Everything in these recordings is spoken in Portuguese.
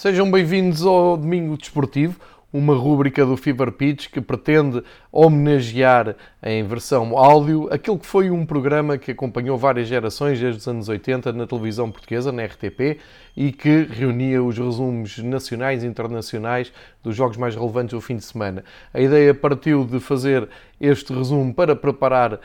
Sejam bem-vindos ao Domingo Desportivo, uma rúbrica do Fever Pitch que pretende homenagear em versão áudio aquilo que foi um programa que acompanhou várias gerações desde os anos 80 na televisão portuguesa, na RTP, e que reunia os resumos nacionais e internacionais dos jogos mais relevantes do fim de semana. A ideia partiu de fazer este resumo para preparar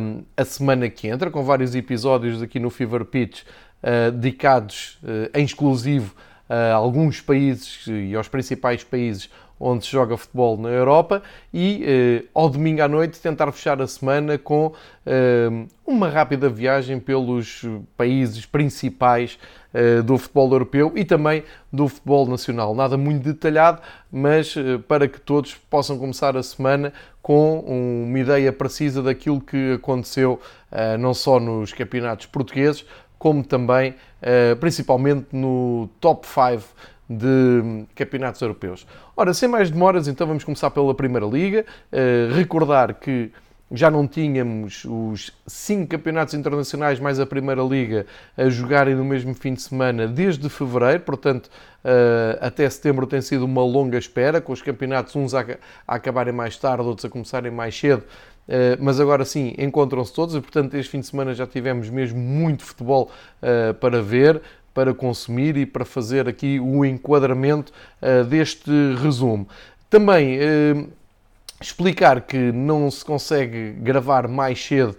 um, a semana que entra, com vários episódios aqui no Fever Pitch uh, dedicados uh, em exclusivo a alguns países e aos principais países onde se joga futebol na Europa e eh, ao domingo à noite tentar fechar a semana com eh, uma rápida viagem pelos países principais eh, do futebol europeu e também do futebol nacional. Nada muito detalhado, mas para que todos possam começar a semana com uma ideia precisa daquilo que aconteceu não só nos campeonatos portugueses, como também, eh, principalmente no top 5 de campeonatos europeus. Ora, sem mais demoras, então vamos começar pela Primeira Liga. Eh, recordar que já não tínhamos os cinco campeonatos internacionais mais a Primeira Liga a jogarem no mesmo fim de semana desde fevereiro, portanto, eh, até setembro tem sido uma longa espera, com os campeonatos uns a acabarem mais tarde, outros a começarem mais cedo, mas agora sim encontram-se todos e, portanto, este fim de semana já tivemos mesmo muito futebol uh, para ver, para consumir e para fazer aqui o enquadramento uh, deste resumo. Também explicar que não se consegue gravar mais cedo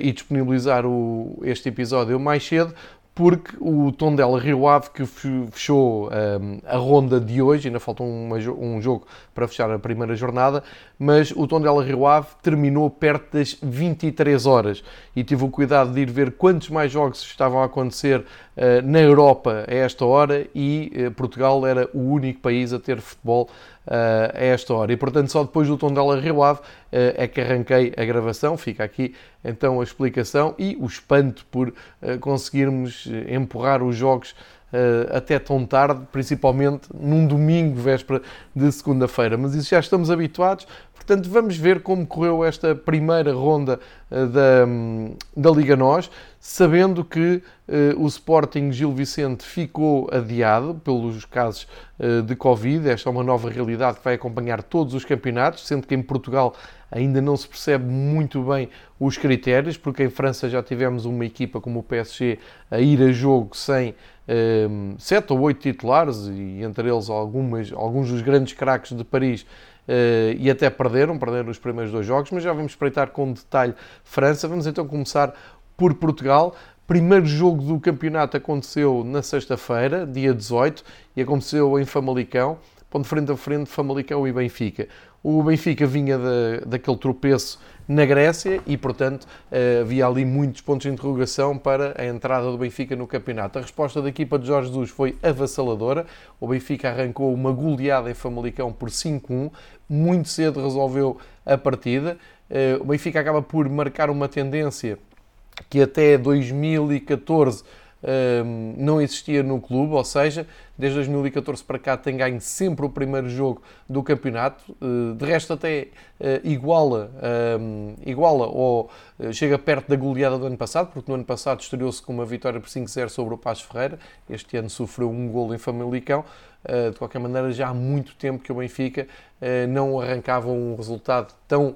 e disponibilizar o, este episódio mais cedo porque o Tondela Rio Ave que fechou um, a ronda de hoje, ainda falta um jogo para fechar a primeira jornada, mas o Tondela Rio Ave terminou perto das 23 horas. E tive o cuidado de ir ver quantos mais jogos estavam a acontecer uh, na Europa a esta hora e uh, Portugal era o único país a ter futebol uh, a esta hora. E portanto, só depois do Tondela Rio Ave é que arranquei a gravação. Fica aqui então a explicação e o espanto por conseguirmos empurrar os jogos Uh, até tão tarde, principalmente num domingo, véspera de segunda-feira. Mas isso já estamos habituados, portanto vamos ver como correu esta primeira ronda uh, da, um, da Liga Nós, sabendo que uh, o Sporting Gil Vicente ficou adiado pelos casos de Covid. Esta é uma nova realidade que vai acompanhar todos os campeonatos, sendo que em Portugal ainda não se percebe muito bem os critérios, porque em França já tivemos uma equipa como o PSG a ir a jogo sem um, sete ou oito titulares, e entre eles algumas, alguns dos grandes craques de Paris, uh, e até perderam, perderam os primeiros dois jogos, mas já vamos espreitar com detalhe França. Vamos então começar por Portugal. Primeiro jogo do campeonato aconteceu na sexta-feira, dia 18, e aconteceu em Famalicão, ponto frente a frente Famalicão e Benfica. O Benfica vinha de, daquele tropeço na Grécia e, portanto, eh, havia ali muitos pontos de interrogação para a entrada do Benfica no campeonato. A resposta da equipa de Jorge Jesus foi avassaladora. O Benfica arrancou uma goleada em Famalicão por 5-1. Muito cedo resolveu a partida. Eh, o Benfica acaba por marcar uma tendência que até 2014 não existia no clube, ou seja, desde 2014 para cá tem ganho sempre o primeiro jogo do campeonato, uh, de resto até uh, iguala, iguala ou uh, chega perto da goleada do ano passado, porque no ano passado estreou-se com uma vitória por 5-0 sobre o Paz Ferreira, este ano sofreu um golo em Famalicão, de qualquer maneira já há muito tempo que o Benfica não arrancava um resultado tão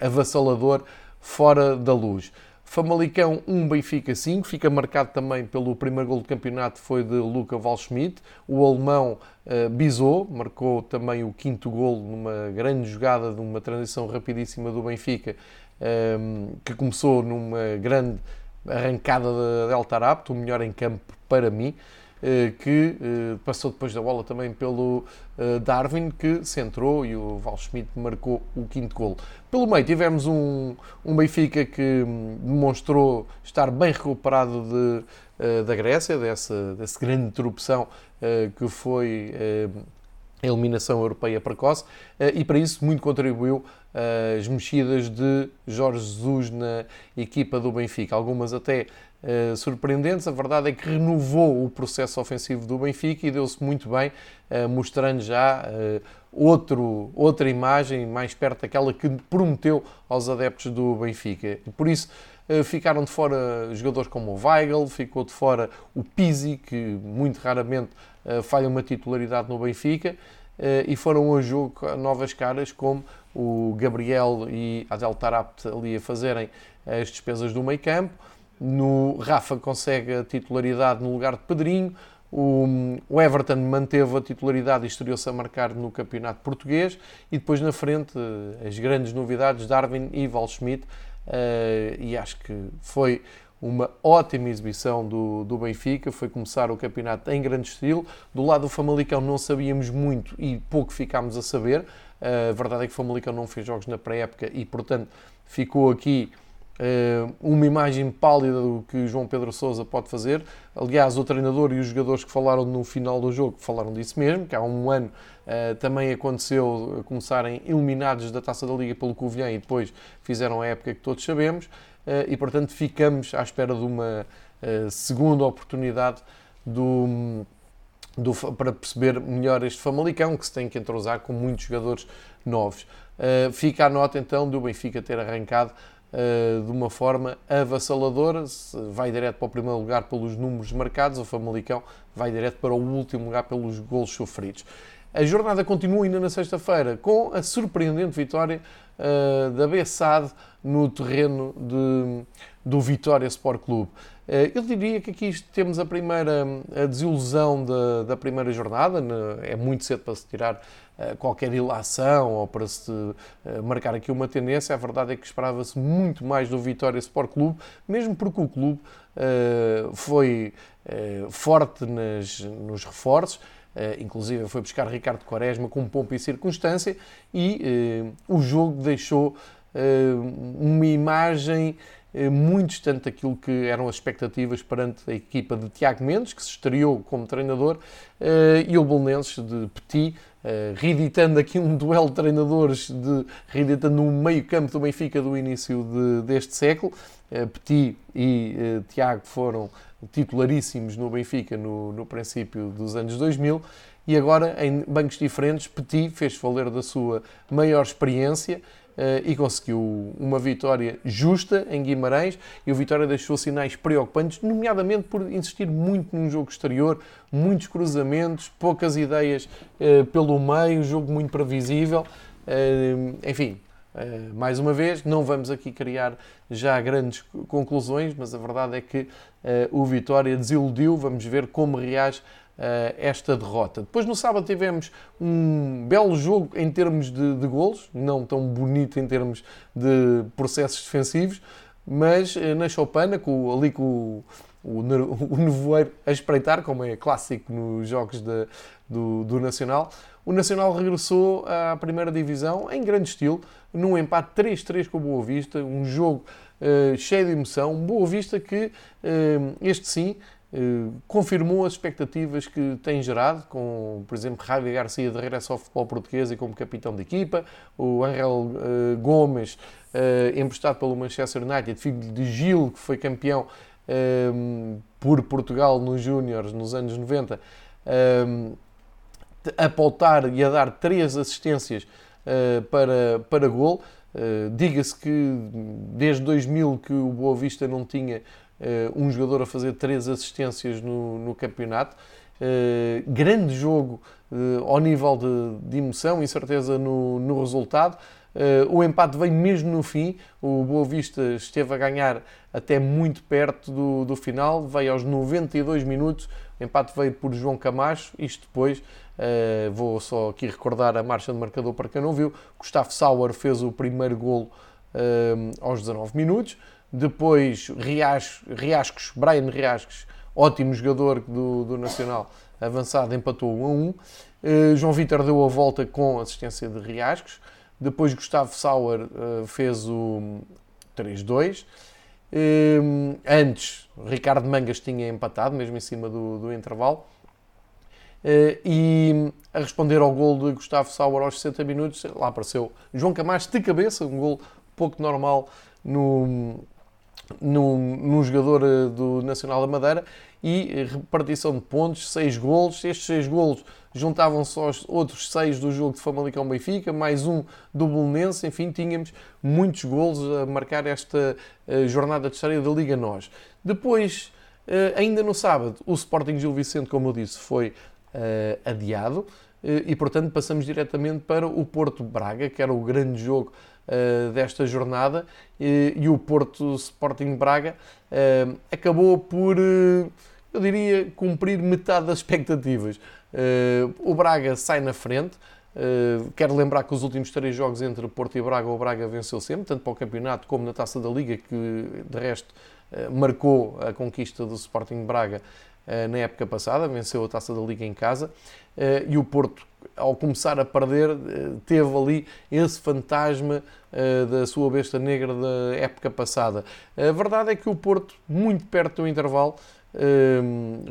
avassalador fora da luz. Famalicão 1, Benfica 5, fica marcado também pelo primeiro gol do campeonato, foi de Luca Waldschmidt. O alemão uh, Bizot marcou também o quinto gol numa grande jogada de uma transição rapidíssima do Benfica, um, ehm, que começou numa grande arrancada de Del Tarapto, o melhor em campo para mim. Que passou depois da bola também pelo Darwin, que centrou e o Val Schmidt marcou o quinto gol. Pelo meio tivemos um, um Benfica que hum, demonstrou estar bem recuperado de, da Grécia, dessa, dessa grande interrupção que foi a eliminação europeia precoce e para isso muito contribuiu as mexidas de Jorge Jesus na equipa do Benfica, algumas até uh, surpreendentes. A verdade é que renovou o processo ofensivo do Benfica e deu-se muito bem, uh, mostrando já uh, outro, outra imagem mais perto daquela que prometeu aos adeptos do Benfica. Por isso ficaram de fora jogadores como o Weigl, ficou de fora o Pizzi, que muito raramente falha uma titularidade no Benfica. e foram ao jogo novas caras como o Gabriel e a Adel Tarapt ali a fazerem as despesas do meio campo. No Rafa consegue a titularidade no lugar de Pedrinho. O, Everton manteve a titularidade e estreou-se a marcar no campeonato português. E depois na frente, as grandes novidades, Darwin e Val Schmidt. Uh, e acho que foi uma ótima exibição do, do Benfica, foi começar o campeonato em grande estilo. Do lado do Famalicão não sabíamos muito e pouco ficámos a saber. A verdade é que o Famalicão não fez jogos na pré-época e, portanto, ficou aqui uma imagem pálida do que João Pedro Sousa pode fazer. Aliás, o treinador e os jogadores que falaram no final do jogo falaram disso mesmo, que há um ano uh, também aconteceu começarem eliminados da Taça da Liga pelo Covilhã e depois fizeram a época que todos sabemos. Uh, e, portanto, ficamos à espera de uma segunda oportunidade do do, para perceber melhor este Famalicão, que se tem que entrosar com muitos jogadores novos. Fica a nota então do Benfica ter arrancado uh, de uma forma avassaladora, vai direto para o primeiro lugar pelos números marcados, o Famalicão vai direto para o último lugar pelos golos sofridos. A jornada continua ainda na sexta-feira com a surpreendente vitória uh, da Bessade no terreno de, do Vitória Sport Clube. Eh, eu diria que aqui temos a primeira a desilusão da, da primeira jornada. É muito cedo para se tirar eh, qualquer ilação ou para se eh, marcar aqui uma tendência. A verdade é que esperava-se muito mais do Vitória Sport Clube, mesmo porque o clube foi forte nas, nos reforços. Uh, inclusive foi buscar Ricardo Quaresma com pompa e circunstância e uh, o jogo deixou uh, uma imagem muito distante daquilo que eram as expectativas perante a equipa de Tiago Mendes, que se estreou como treinador, eh, e o Bolonenses de Petit, eh, reeditando aqui um duelo de treinadores, de, reeditando um meio campo do Benfica do início de, deste século. Petit e Tiago foram titularíssimos no Benfica no, no princípio dos anos 2000 e agora em bancos diferentes Petit fez valer da sua maior experiência eh, e conseguiu uma vitória justa em Guimarães e o Vitória deixou sinais preocupantes, nomeadamente por insistir muito num jogo exterior, muitos cruzamentos, poucas ideias eh, pelo meio, jogo muito previsível. Eh, enfim, mais uma vez, não vamos aqui criar já grandes conclusões, mas a verdade é que o Vitória desiludiu. Vamos ver como reage esta derrota. Depois no sábado tivemos um belo jogo em termos de, de golos, não tão bonito em termos de processos defensivos, mas uh, na Chopana, com, ali com o, o, o nevoeiro a espreitar, como é clássico nos jogos de, do, do Nacional, o Nacional regressou à primeira divisão em grande estilo, num empate 3-3 com o Boa Vista, um jogo uh, cheio de emoção. Boa Vista que, uh, este sim, eh, confirmou as expectativas que tem gerado, com, por exemplo, Javi Garcia de regresso ao futebol português e como capitão de equipa, o Angel uh, Gomes, uh, emprestado pelo Manchester United, filho de Gil, que foi campeão por Portugal nos Júniores nos anos 90, a pautar e a dar três assistências para, para gol. Diga-se que desde 2000 que o Boa Vista não tinha uh, um jogador a fazer três assistências no, no campeonato. Uh, grande jogo uh, ao nível de, de emoção e certeza no, no resultado. Uh, o empate veio mesmo no fim. O Boa Vista esteve a ganhar até muito perto do, do final. Veio aos 92 minutos. O empate veio por João Camacho. Isto depois, vou só aqui recordar a marcha de marcador para quem não viu. Gustavo Sauer fez o primeiro golo aos 19 minutos. Depois Riascos, Riascos, Brian Riascos, ótimo jogador do, do Nacional avançado, empatou 1 a 1. Uh, João Vitor deu a volta com assistência de Riascos. Depois Gustavo Sauer uh, fez o 3-2. Uh, antes, Ricardo Mangas tinha empatado, mesmo em cima do, do intervalo. e a responder ao gol de Gustavo Sauer aos 60 minutos, lá apareceu João Camacho de cabeça, um gol pouco normal no, num, num jogador eh, do Nacional da Madeira e repartição de pontos, 6 golos. Estes 6 golos juntavam-se aos outros 6 do jogo de Famalicão-Benfica, mais um do Bolonense. Enfim, tínhamos muitos golos a marcar esta uh, jornada de história da Liga Nós. Depois, ainda no sábado, o Sporting Gil Vicente, como eu disse, foi adiado e, portanto, passamos diretamente para o Porto Braga, que era o grande jogo uh, desta jornada e, o Porto Sporting Braga uh, acabou por, uh, eu diria, cumprir metade das expectativas. o Braga sai na frente. quero lembrar que os últimos três jogos entre Porto e Braga, o Braga venceu sempre, tanto para o campeonato como na taça da Liga, que de resto marcou a conquista do Sporting Braga na época passada, venceu a taça da Liga em casa. e o Porto ao começar a perder, eh, teve ali esse fantasma eh, da sua besta negra da época passada. A verdade é que o Porto, muito perto do intervalo, eh,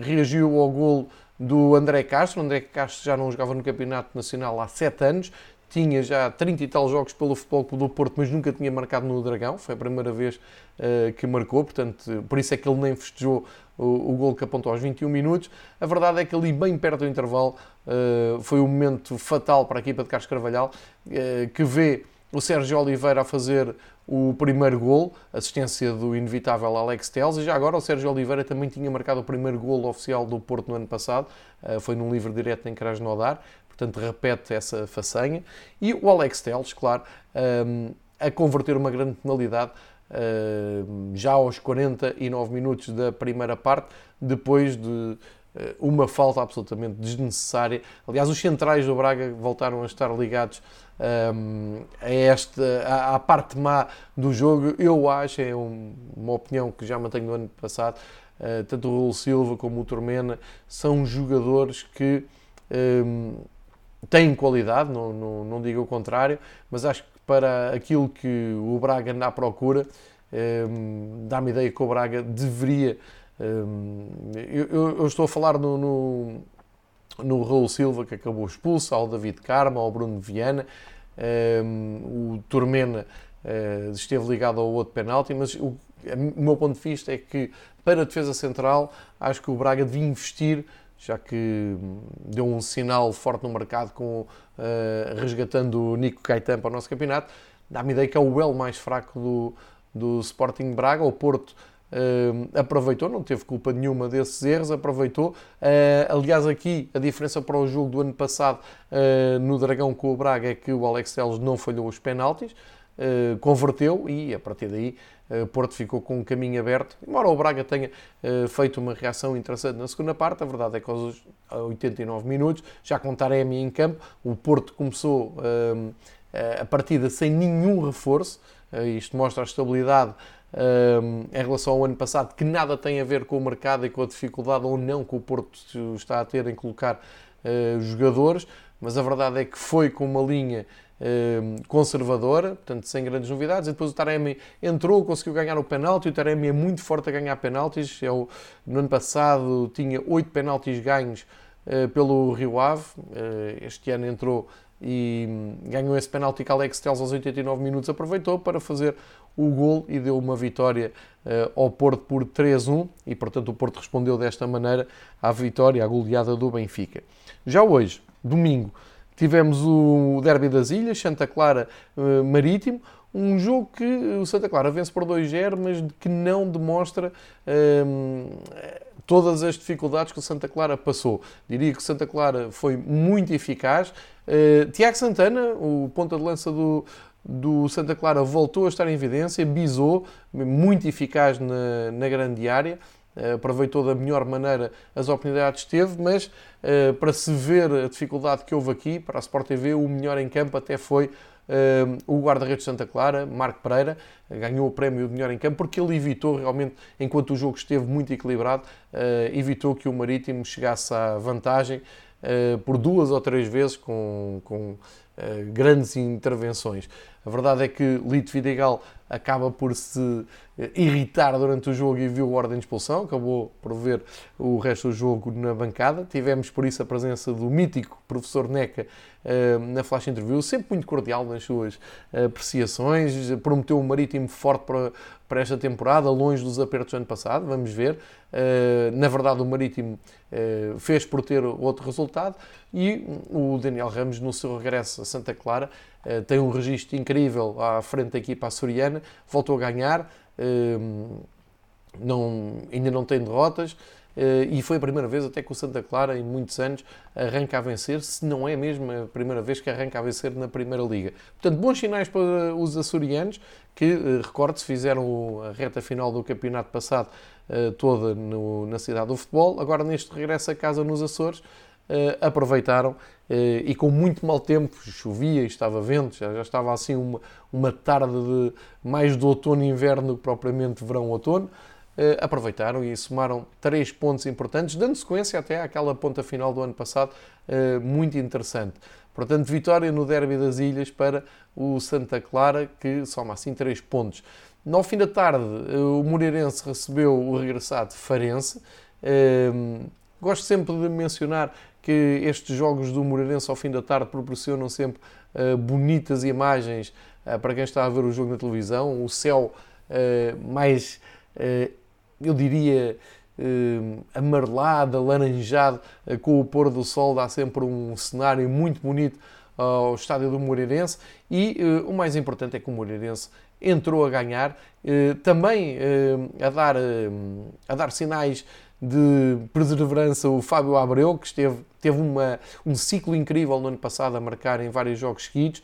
reagiu ao gol do André Castro. O André Castro já não jogava no Campeonato Nacional há sete anos, tinha já 30 e tal jogos pelo Futebol Clube do Porto, mas nunca tinha marcado no Dragão. Foi a primeira vez uh, que marcou, portanto, por isso é que ele nem festejou o, o gol que apontou aos 21 minutos. A verdade é que ali, bem perto do intervalo, uh, foi um momento fatal para a equipa de Carlos Carvalhal, uh, que vê o Sérgio Oliveira a fazer o primeiro gol, assistência do inevitável Alex Teles, e já agora o Sérgio Oliveira também tinha marcado o primeiro gol oficial do Porto no ano passado, foi num livre direto em Krasnodar, portanto repete essa façanha, e o Alex Teles, claro, a converter uma grande penalidade já aos 49 minutos da primeira parte, depois de eh, uma falta absolutamente desnecessária. Aliás, os centrais do Braga voltaram a estar ligados um, a esta, à, à, parte má do jogo. Eu acho, é um, uma opinião que já mantenho no ano passado, uh, tanto o Raul Silva como o Tormena são jogadores que um, têm qualidade, não, não, não digo o contrário, mas acho que para aquilo que o Braga anda à procura, um, dá-me ideia que o Braga deveria. Um, eu, eu, estou a falar no, no, no Raul Silva, que acabou expulso, ao David Carmo, ao Bruno Viana, um, o Tormena uh, esteve ligado ao outro penalti, mas o, o meu ponto de vista é que para a defesa central acho que o Braga devia investir já que deu um sinal forte no mercado com uh, resgatando o Nico Caetano para o nosso campeonato, dá-me ideia que é o L mais fraco do, do Sporting Braga. O Porto uh, aproveitou, não teve culpa nenhuma desses erros, aproveitou. Uh, aliás, aqui a diferença para o jogo do ano passado no Dragão com o Braga é que o Alex Telles não falhou os penaltis, converteu e a partir daí Porto ficou com um caminho aberto. Embora o Braga tenha uh, feito uma reação interessante na segunda parte, a verdade é que aos 89 minutos, já com Taremi em campo, o Porto começou uh, a partida sem nenhum reforço. Uh, isto mostra a estabilidade em relação ao ano passado, que nada tem a ver com o mercado e com a dificuldade ou não que o Porto está a ter em colocar jogadores, mas a verdade é que foi com uma linha Ehm, conservadora, portanto sem grandes novidades. E depois o Taremi entrou, conseguiu ganhar o penalti. O Taremi é muito forte a ganhar penaltis. É o, no ano passado tinha oito penaltis ganhos uh, pelo Rio Ave. Uh, este ano entrou e hum, ganhou esse penalti que Alex Telles aos 89 minutos aproveitou para fazer o gol e deu uma vitória uh, ao Porto por 3-1 e portanto o Porto respondeu desta maneira à vitória, à goleada do Benfica. Já hoje, domingo, Tivemos o Derby das Ilhas, Santa Clara uh, Marítimo, um jogo que o Santa Clara vence por 2-0, mas que não demonstra uh, todas as dificuldades que o Santa Clara passou. Diria que o Santa Clara foi muito eficaz. Uh, Tiago Santana, o ponta de lança do, do Santa Clara, voltou a estar em evidência, bisou, muito eficaz na, na grande área. Eh, aproveitou da melhor maneira as oportunidades que teve, mas uh, para se ver a dificuldade que houve aqui, para a Sport TV, o melhor em campo até foi o guarda-redes de Santa Clara, Marco Pereira, ganhou o prémio de melhor em campo porque ele evitou realmente, enquanto o jogo esteve muito equilibrado, evitou que o Marítimo chegasse à vantagem por duas ou três vezes com, com grandes intervenções. A verdade é que Lito Vidigal acaba por se eh, irritar durante o jogo e viu a ordem de expulsão, acabou por ver o resto do jogo na bancada. Tivemos por isso a presença do mítico professor Neca eh, na flash interview, sempre muito cordial nas suas eh, apreciações, prometeu um marítimo forte para, para esta temporada, longe dos apertos do ano passado, vamos ver. Na verdade, o Marítimo fez por ter outro resultado e o Daniel Ramos, no seu regresso a Santa Clara, tem um registro incrível à frente da equipa açoriana, voltou a ganhar, não, ainda não tem derrotas eh, e foi a primeira vez até que o Santa Clara, em muitos anos, arranca a vencer, se não é mesmo a primeira vez que arranca a vencer na Primeira Liga. Portanto, bons sinais para os açorianos, que, eh, recorde-se, fizeram a reta final do campeonato passado eh, toda no, na cidade do futebol, agora neste regresso a casa nos Açores, aproveitaram e com muito mau tempo, chovia estava vento, já, já estava assim uma, uma tarde de, mais de outono e inverno que propriamente verão-outono, eh, aproveitaram e somaram três pontos importantes, dando sequência até àquela ponta final do ano passado, eh, muito interessante. Portanto, vitória no Derby das Ilhas para o Santa Clara, que soma assim três pontos. No fim da tarde, eh, o Moreirense recebeu o regressado Farense. Gosto sempre de mencionar que estes jogos do Moreirense ao fim da tarde proporcionam sempre uh, bonitas imagens uh, para quem está a ver o jogo na televisão. O céu uh, mais, eu diria, amarelado, alaranjado, com o pôr do sol, dá sempre um cenário muito bonito ao estádio do Moreirense. E o mais importante é que o Moreirense entrou a ganhar, também a, dar, a dar sinais de perseverança o Fábio Abreu, que esteve, teve uma, um ciclo incrível no ano passado a marcar em vários jogos seguidos,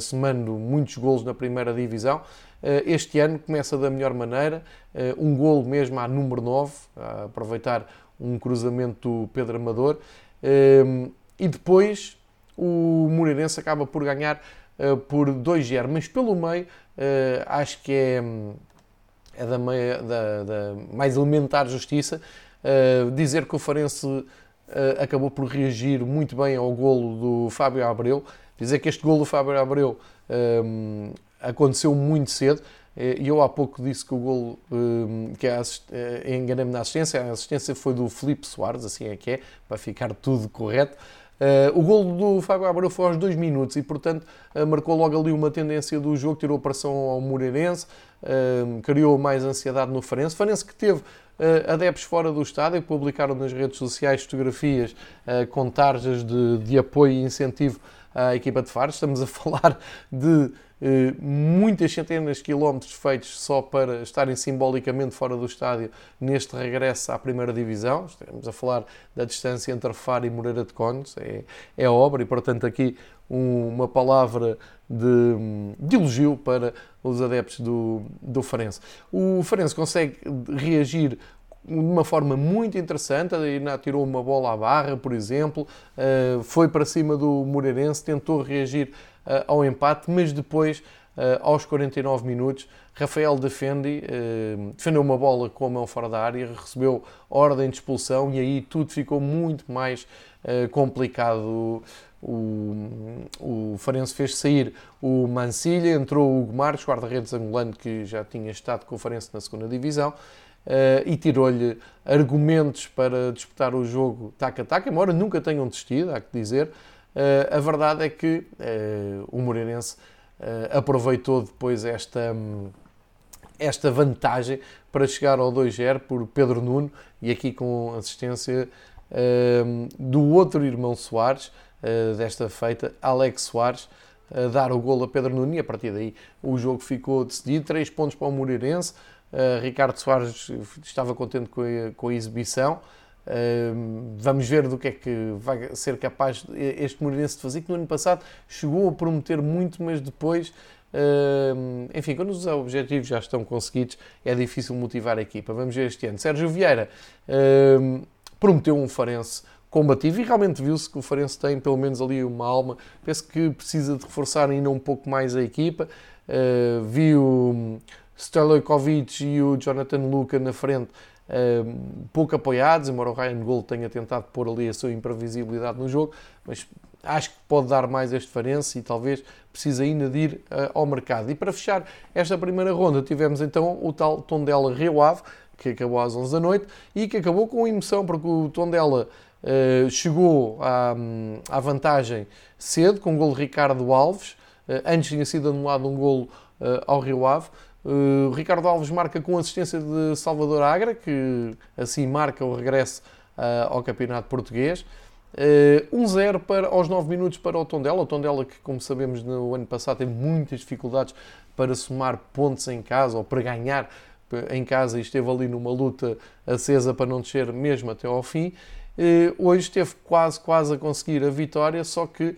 somando muitos golos na primeira divisão. Uh, este ano começa da melhor maneira, uh, um golo mesmo à número 9, a aproveitar um cruzamento do Pedro Amador, e depois o Moreirense acaba por ganhar por 2-0, mas pelo meio acho que é, é da, da, da mais elementar justiça dizer que o Farense acabou por reagir muito bem ao golo do Fábio Abreu. Dizer que este golo do Fábio Abreu aconteceu muito cedo. Eh, e eu há pouco disse que o golo, um, que enganei-me na assistência, a assistência foi do Felipe Soares, assim é que é, para ficar tudo correto. Uh, o golo do Fábio Abreu foi aos dois minutos e, portanto, marcou logo ali uma tendência do jogo, tirou a pressão ao Moreirense, uh, criou mais ansiedade no Farense. Farense que teve adeptos fora do estádio publicaram nas redes sociais fotografias com tarjas de, de apoio e incentivo à equipa de Fares. Estamos a falar de eh, muitas centenas de quilómetros feitos só para estarem simbolicamente fora do estádio neste regresso à primeira divisão. Estamos a falar da distância entre Faro e Moreira de Cónegos, é, é obra e, portanto, aqui um, uma palavra de, de, elogio para os adeptos do, do Farense. O Farense consegue reagir de uma forma muito interessante, ainda tirou uma bola à barra, por exemplo, eh, foi para cima do Moreirense, tentou reagir eh, ao empate, mas depois, eh, aos 49 minutos, Rafael defende, defendeu uma bola com a mão fora da área, recebeu ordem de expulsão e aí tudo ficou muito mais complicado. O, o Farense fez sair o Mancilha, entrou o Hugo Marques, guarda-redes angolano que já tinha estado com o Farense na segunda divisão, e tirou-lhe argumentos para disputar o jogo tac-a-tac, embora nunca tenham desistido, há que dizer. Uh, a verdade é que uh, o Moreirense aproveitou depois esta, esta vantagem para chegar ao 2-0 por Pedro Nuno e aqui com assistência do outro irmão Soares, desta feita, Alex Soares, dar o golo a Pedro Nuno e a partir daí o jogo ficou decidido. Três pontos para o Moreirense. Uh, Ricardo Soares estava contente com a, com a exibição. Uh, vamos ver do que é que vai ser capaz este Moreirense de fazer, que no ano passado chegou a prometer muito, mas depois, uh, enfim, quando os objetivos já estão conseguidos, é difícil motivar a equipa. Vamos ver este ano. Sérgio Vieira prometeu um Farense combativo e realmente viu-se que o Farense tem pelo menos ali uma alma. Penso que precisa de reforçar ainda um pouco mais a equipa. Uh, vi o Stojkovic e o Jonathan Luca na frente uh, pouco apoiados, embora o Ryan Gold tenha tentado pôr ali a sua imprevisibilidade no jogo, mas acho que pode dar mais este Farense e talvez precise ainda de ir uh, ao mercado. E para fechar esta primeira ronda tivemos então o tal Tondela Rio Ave, que acabou às 11 da noite e que acabou com emoção, porque o Tondela uh, chegou à, à, vantagem cedo, com o gol de Ricardo Alves, uh, antes tinha sido anulado um golo ao Rio Ave, Uh, Ricardo Alves marca com assistência de Salvador Agra, que assim marca o regresso uh, ao Campeonato Português. Uh, 1-0 para, aos 9 minutos para o Tondela. O Tondela que, como sabemos, no ano passado teve muitas dificuldades para somar pontos em casa ou para ganhar em casa e esteve ali numa luta acesa para não descer mesmo até ao fim. Uh, hoje esteve quase, quase a conseguir a vitória, só que uh,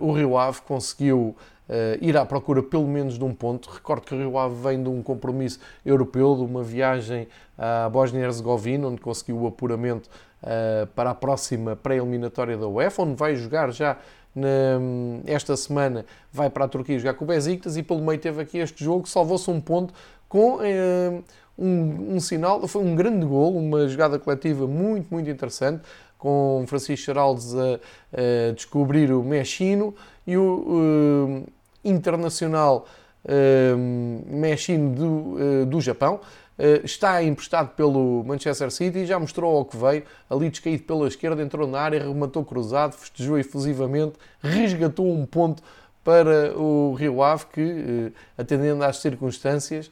o Rio Ave conseguiu uh, ir à procura pelo menos de um ponto. Recordo que Rio Ave vem de um compromisso europeu, de uma viagem à Bósnia-Herzegovina, onde conseguiu o apuramento uh, para a próxima pré-eliminatória da UEFA, onde vai jogar já na, esta semana, vai para a Turquia jogar com o Besiktas e pelo meio teve aqui este jogo, salvou-se um ponto com uh, um, um, sinal, foi um grande gol, uma jogada coletiva muito, muito interessante, com Francisco Geraldes a, a descobrir o Mexino e o, internacional uh, do, uh, do Japão. Uh, está emprestado pelo Manchester City e já mostrou ao que veio. Ali descaído pela esquerda, entrou na área, rematou cruzado, festejou efusivamente, resgatou um ponto para o Rio Ave, que, uh, atendendo às circunstâncias,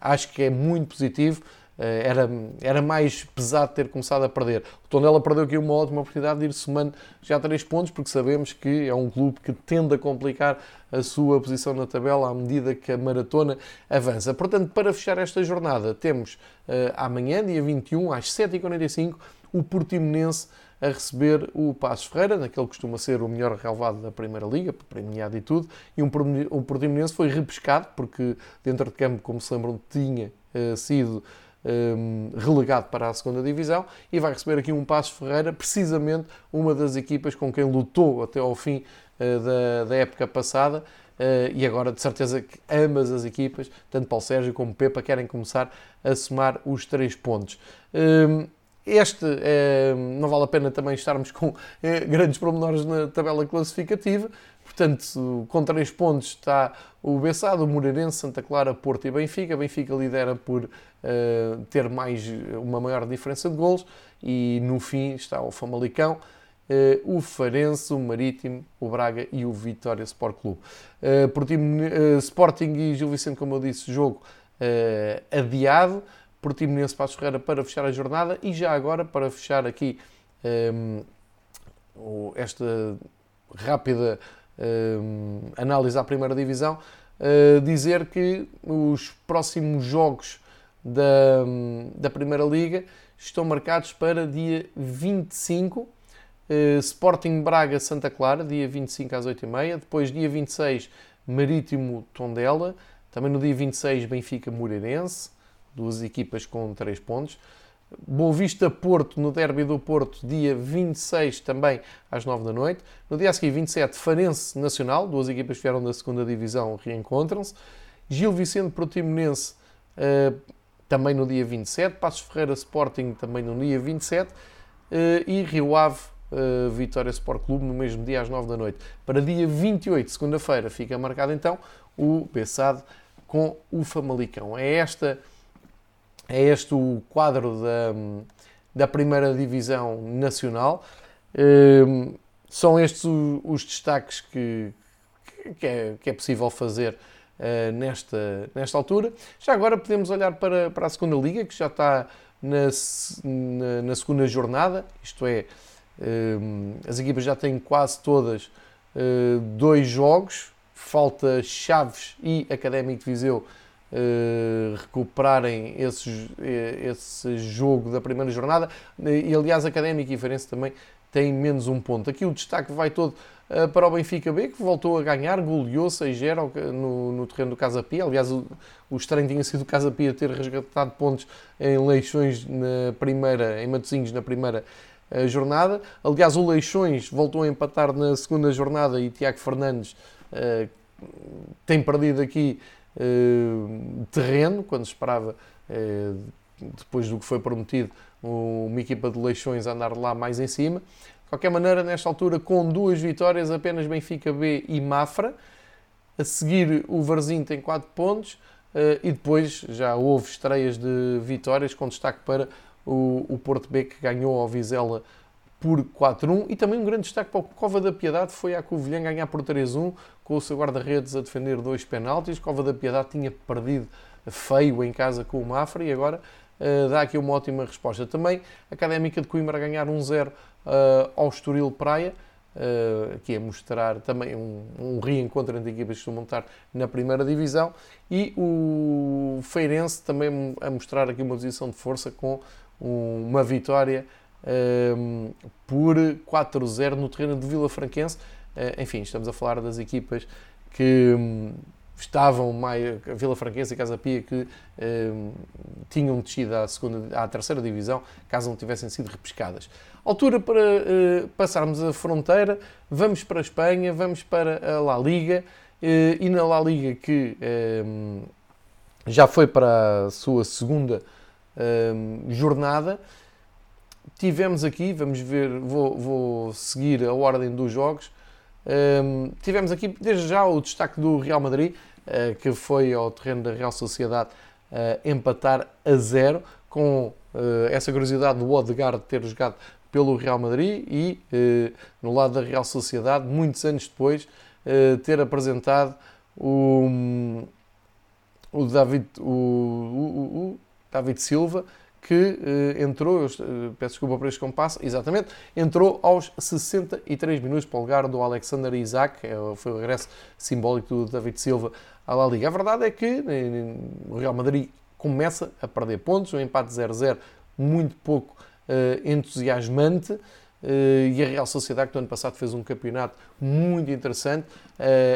acho que é muito positivo. Eh, era, era mais pesado ter começado a perder. O Tondela perdeu aqui uma ótima oportunidade de ir somando já três pontos, porque sabemos que é um clube que tende a complicar a sua posição na tabela à medida que a maratona avança. Portanto, para fechar esta jornada, temos uh, amanhã, dia 21, às 7h45, o Portimonense a receber o Passos Ferreira, naquele que costuma ser o melhor relevado da Primeira Liga, premiado e tudo, e um, o Portimonense foi repescado, porque dentro de campo, como se lembram, tinha uh, sido um, relegado para a segunda divisão e vai receber aqui um Passo Ferreira, precisamente uma das equipas com quem lutou até ao fim uh, da, da época passada. Uh, e agora de certeza que ambas as equipas, tanto Paulo Sérgio como Pepa, querem começar a somar os três pontos. Um, este eh, não vale a pena também estarmos com eh, grandes promenores na tabela classificativa. Portanto, com três pontos está o Bessado, o Moreirense, Santa Clara, Porto e Benfica. Benfica lidera por uh, ter mais uma maior diferença de gols e no fim está o Famalicão, uh, o Farense, o Marítimo, o Braga e o Vitória Sport Clube. Uh, por time, Sporting e Gil Vicente, como eu disse, jogo adiado. Portimonense Passos Ferreira para fechar a jornada e já agora para fechar aqui um, esta rápida um, análise à primeira divisão, uh, dizer que os próximos jogos da, da Primeira Liga estão marcados para dia 25, uh, Sporting Braga Santa Clara, dia 25 às 8h30, depois dia 26 Marítimo Tondela, também no dia 26 Benfica Moreirense, duas equipas com 3 pontos. Boa Vista Porto, no derby do Porto, dia 26 também às 9 da noite. No dia a seguir, 27, Farense Nacional, duas equipas que vieram da segunda divisão reencontram-se. Gil Vicente Protimonense, uh, também no dia 27. Passos Ferreira Sporting, também no dia 27. Uh, eh, e Rio Ave uh, Vitória Sport Clube, no mesmo dia às 9 da noite. Para dia 28, segunda-feira, fica marcado então o Bessade com o Famalicão. É esta é este o quadro da, da primeira divisão nacional. Um, são estes os, destaques que, que, é, que, é, possível fazer nesta, nesta altura. Já agora podemos olhar para, para a segunda liga, que já está na, na, na segunda jornada, isto é, um, as equipas já têm quase todas uh, dois jogos, falta Chaves e Académico de Viseu recuperarem esses, eh, esse jogo da primeira jornada. E aliás, Académico e Farense também têm menos um ponto. Aqui o destaque vai todo uh, para o Benfica B, que voltou a ganhar, goleou 6-0 no, no, terreno do Casa Pia. Aliás, o, o estranho tinha sido o Casa Pia ter resgatado pontos em eleições na primeira, em Matosinhos na primeira uh, jornada. Aliás, o Leixões voltou a empatar na segunda jornada e Tiago Fernandes uh, tem perdido aqui terreno, quando esperava, depois do que foi prometido, uma equipa de Leixões andar lá mais em cima. De qualquer maneira, nesta altura, com duas vitórias, apenas Benfica B e Mafra. A seguir, o Varzim tem 4 pontos. Uh, e depois já houve estreias de vitórias, com destaque para o Porto B, que ganhou ao Vizela por 4-1. E também um grande destaque para o Cova da Piedade foi a Covilhã ganhar por 3-1, com o seu guarda-redes a defender dois penaltis. Cova da Piedade tinha perdido feio em casa com o Mafra e agora uh, dá aqui uma ótima resposta. Também a Académica de Coimbra a ganhar 1-0 uh, eh, ao Estoril Praia. Uh, aqui a mostrar também um, um, reencontro entre equipas que estão a montar na primeira divisão e o Feirense também a mostrar aqui uma posição de força com um, uma vitória uh, por 4-0 no terreno de Vila Franquense. Uh, enfim, estamos a falar das equipas que um, estavam mais a Vila Franquense e Casa Pia que tinham descido à, segunda, à terceira divisão caso não tivessem sido repescadas. Altura para uh, passarmos a fronteira, vamos para a Espanha, vamos para a La Liga uh, e na La Liga que um, já foi para a sua segunda um, jornada. Tivemos aqui, vamos ver, vou, vou seguir a ordem dos jogos. Um, tivemos aqui desde já o destaque do Real Madrid, uh, que foi ao terreno da Real Sociedade empatar a zero, com essa curiosidade do Odegaard ter jogado pelo Real Madrid e, no lado da Real Sociedade, muitos anos depois, ter apresentado o, o, David, o, o, o David Silva, que eh, entrou, eu, peço desculpa por este compasso, exatamente, entrou aos 63 minutos para o lugar do Alexander Isaac, é, foi o regresso simbólico do David Silva à La Liga. A verdade é que o Real Madrid começa a perder pontos, um empate 0-0 muito pouco entusiasmante. E a Real Sociedade, que no ano passado fez um campeonato muito interessante,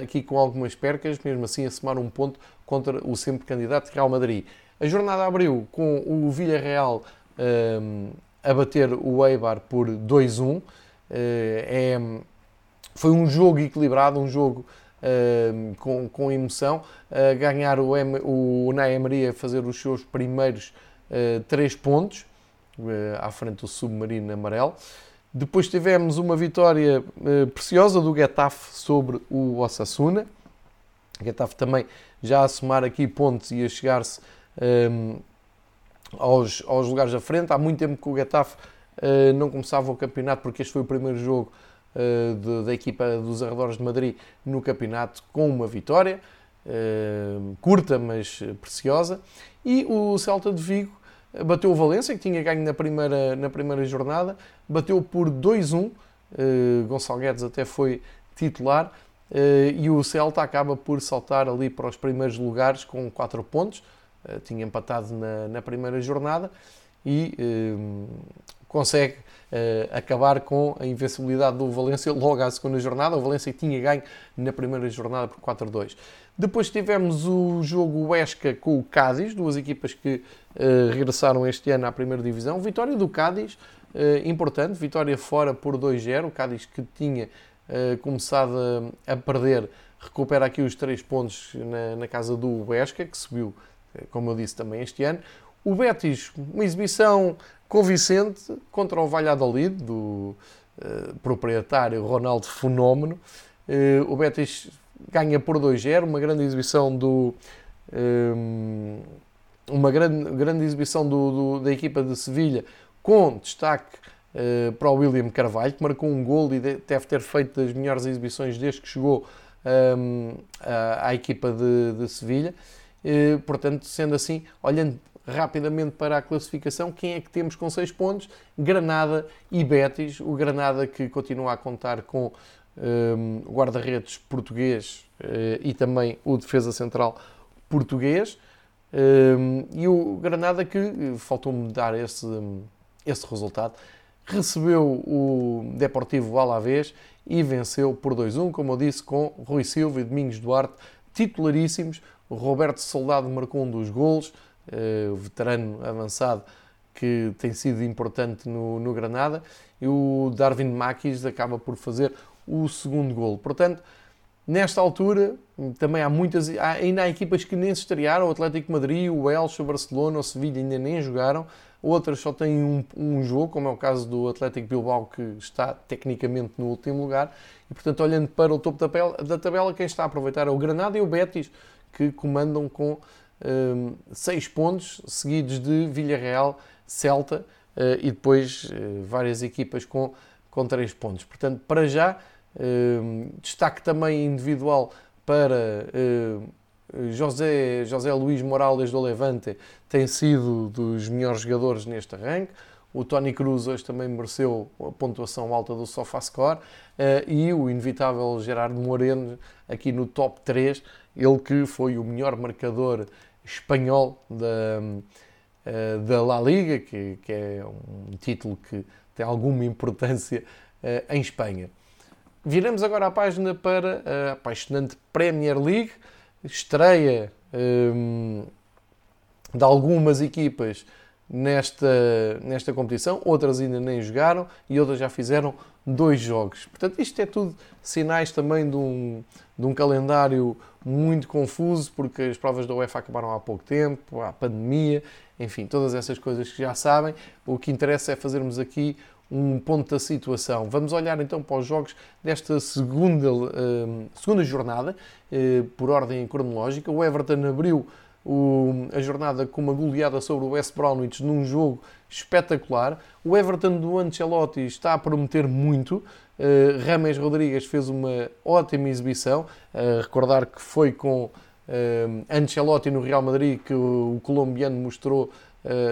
aqui com algumas percas, mesmo assim a somar um ponto contra o sempre candidato Real Madrid. A jornada abriu com o Villarreal uh, a bater o Eibar por 2-1. é, foi um jogo equilibrado, um jogo com, com emoção. ganhar o, o Unai Emery a fazer os seus primeiros três pontos. Eh, à frente do submarino amarelo. Depois tivemos uma vitória eh, preciosa do Getafe sobre o Osasuna. O Getafe também já a somar aqui pontos e a chegar-se um, aos, aos lugares da frente. Há muito tempo que o Getafe uh, não começava o campeonato, porque este foi o primeiro jogo uh, de, da equipa dos arredores de Madrid no campeonato com uma vitória. Uh, curta, mas preciosa. E o Celta de Vigo bateu o Valência, que tinha ganho na primeira, na primeira jornada, bateu por 2-1, uh, Gonçalo Guedes até foi titular, uh, e o Celta acaba por saltar ali para os primeiros lugares com 4 pontos, tinha empatado na, na primeira jornada, e consegue uh, acabar com a invencibilidade do Valência logo à segunda jornada. O Valência tinha ganho na primeira jornada por 4-2. Depois tivemos o jogo Huesca com o Cádiz, duas equipas que uh, regressaram este ano à primeira divisão. Vitória do Cádiz, importante, vitória fora por 2-0. O Cádiz que tinha começado a, a, perder, recupera aqui os três pontos na, na casa do Huesca, que subiu, como eu disse, também este ano. O Betis, uma exibição convincente contra o Valladolid, do uh, proprietário Ronaldo Fenómeno. Uh, o Betis ganha por 2-0, uma grande exibição do. Um, eh, uma grande, grande exibição do, do, da equipa de Sevilha, com destaque uh, para o William Carvalho, que marcou um gol e deve ter feito das melhores exibições desde que chegou um, à, à, equipa de, de Sevilha. Uh, portanto, sendo assim, olhando rapidamente para a classificação, quem é que temos com 6 pontos? Granada e Betis. O Granada que continua a contar com um, o guarda-redes português uh, e também o defesa central português. Um, e o Granada que, eh, faltou-me dar esse, esse resultado, recebeu o Deportivo Alavés e venceu por 2-1, como eu disse, com Rui Silva e Domingos Duarte titularíssimos. Roberto Soldado marcou um dos golos. Eh, o veterano avançado que tem sido importante no, no Granada e o Darwin Makis acaba por fazer o segundo gol. Portanto, nesta altura, também há muitas, há, ainda há equipas que nem se estrearam, o Atlético Madrid, o Elche, o Barcelona, o Sevilha ainda nem jogaram, outras só têm um, um, jogo, como é o caso do Atlético Bilbao, que está tecnicamente no último lugar, e portanto, olhando para o topo da da tabela quem está a aproveitar é o Granada e o Betis, que comandam com um, seis pontos, seguidos de Villarreal, Celta, uh, e depois uh, várias equipas com, com três pontos. Portanto, para já, uh, destaque também individual para José, José Luís Morales do Levante, tem sido dos melhores jogadores neste arranque. O Tony Cruz hoje também mereceu a pontuação alta do SofaScore e o inevitável Gerardo Moreno aqui no top 3, ele que foi o melhor marcador espanhol da, eh, da La Liga, que, que, é um título que tem alguma importância eh, em Espanha. Viramos agora a página para a apaixonante Premier League, estreia um, de algumas equipas nesta, nesta competição, outras ainda nem jogaram e outras já fizeram dois jogos. Portanto, isto é tudo sinais também de um, de um calendário muito confuso, porque as provas da UEFA acabaram há pouco tempo, há pandemia, enfim, todas essas coisas que já sabem. O que interessa é fazermos aqui um ponto da situação. Vamos olhar então para os jogos desta segunda, uh, segunda jornada, uh, por ordem cronológica. O Everton abriu o, a jornada com uma goleada sobre o West Bromwich num jogo espetacular. O Everton do Ancelotti está a prometer muito. Uh, Rames Rodrigues fez uma ótima exibição. Uh, recordar que foi com uh, Ancelotti no Real Madrid que o, o colombiano mostrou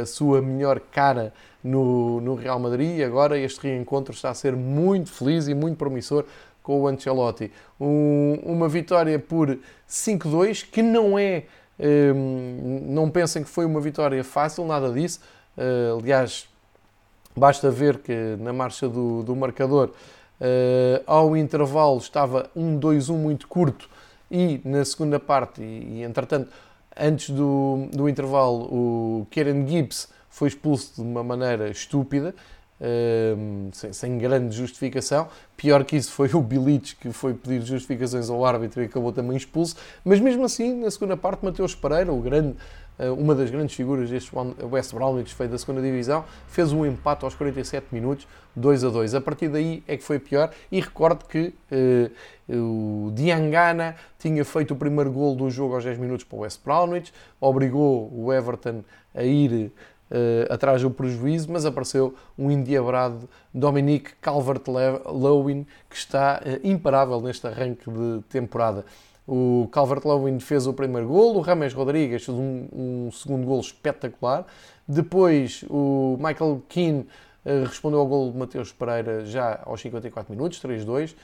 a sua melhor cara no, no Real Madrid e agora este reencontro está a ser muito feliz e muito promissor com o Ancelotti. Um, uma vitória por 5-2 que não é não pensem que foi uma vitória fácil, nada disso. Uh, aliás, basta ver que na marcha do, do marcador, uh, ao intervalo, estava um 2-1 muito curto e na segunda parte, e, e entretanto, antes do, do intervalo, o Kieran Gibbs foi expulso de uma maneira estúpida sem, sem, grande justificação. Pior que isso foi o Bilic que foi pedir justificações ao árbitro e acabou também expulso. Mas mesmo assim, na segunda parte, Mateus Pereira, o grande, uh, uma das grandes figuras deste West Bromwich feito da segunda divisão, fez um empate aos 47 minutos, 2 a 2. A partir daí é que foi pior. E recordo que uh, o Diangana tinha feito o primeiro gol do jogo aos 10 minutos para o West Bromwich, obrigou o Everton a ir uh, atrás do prejuízo, mas apareceu um endiabrado Dominique Calvert-Lewin que está uh, imparável neste arranque de temporada. O Calvert-Lewin fez o primeiro gol, o Rames Rodrigues fez um, um segundo gol espetacular. Depois o Michael Keane uh, respondeu ao gol de Mateus Pereira já aos 54 minutos, 3-2.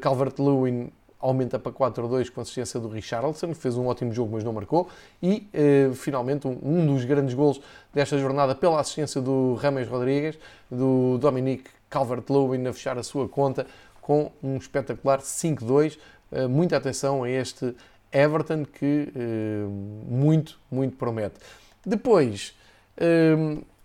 Calvert-Lewin aumenta para 4-2 com assistência do Richarlison, fez um ótimo jogo, mas não marcou. E, eh, finalmente, um, um, dos grandes golos desta jornada pela assistência do Rames Rodrigues, do Dominique Calvert-Lewin a fechar a sua conta com um espetacular 5-2. Eh, muita atenção a este Everton que eh, muito, muito promete. Depois, eh,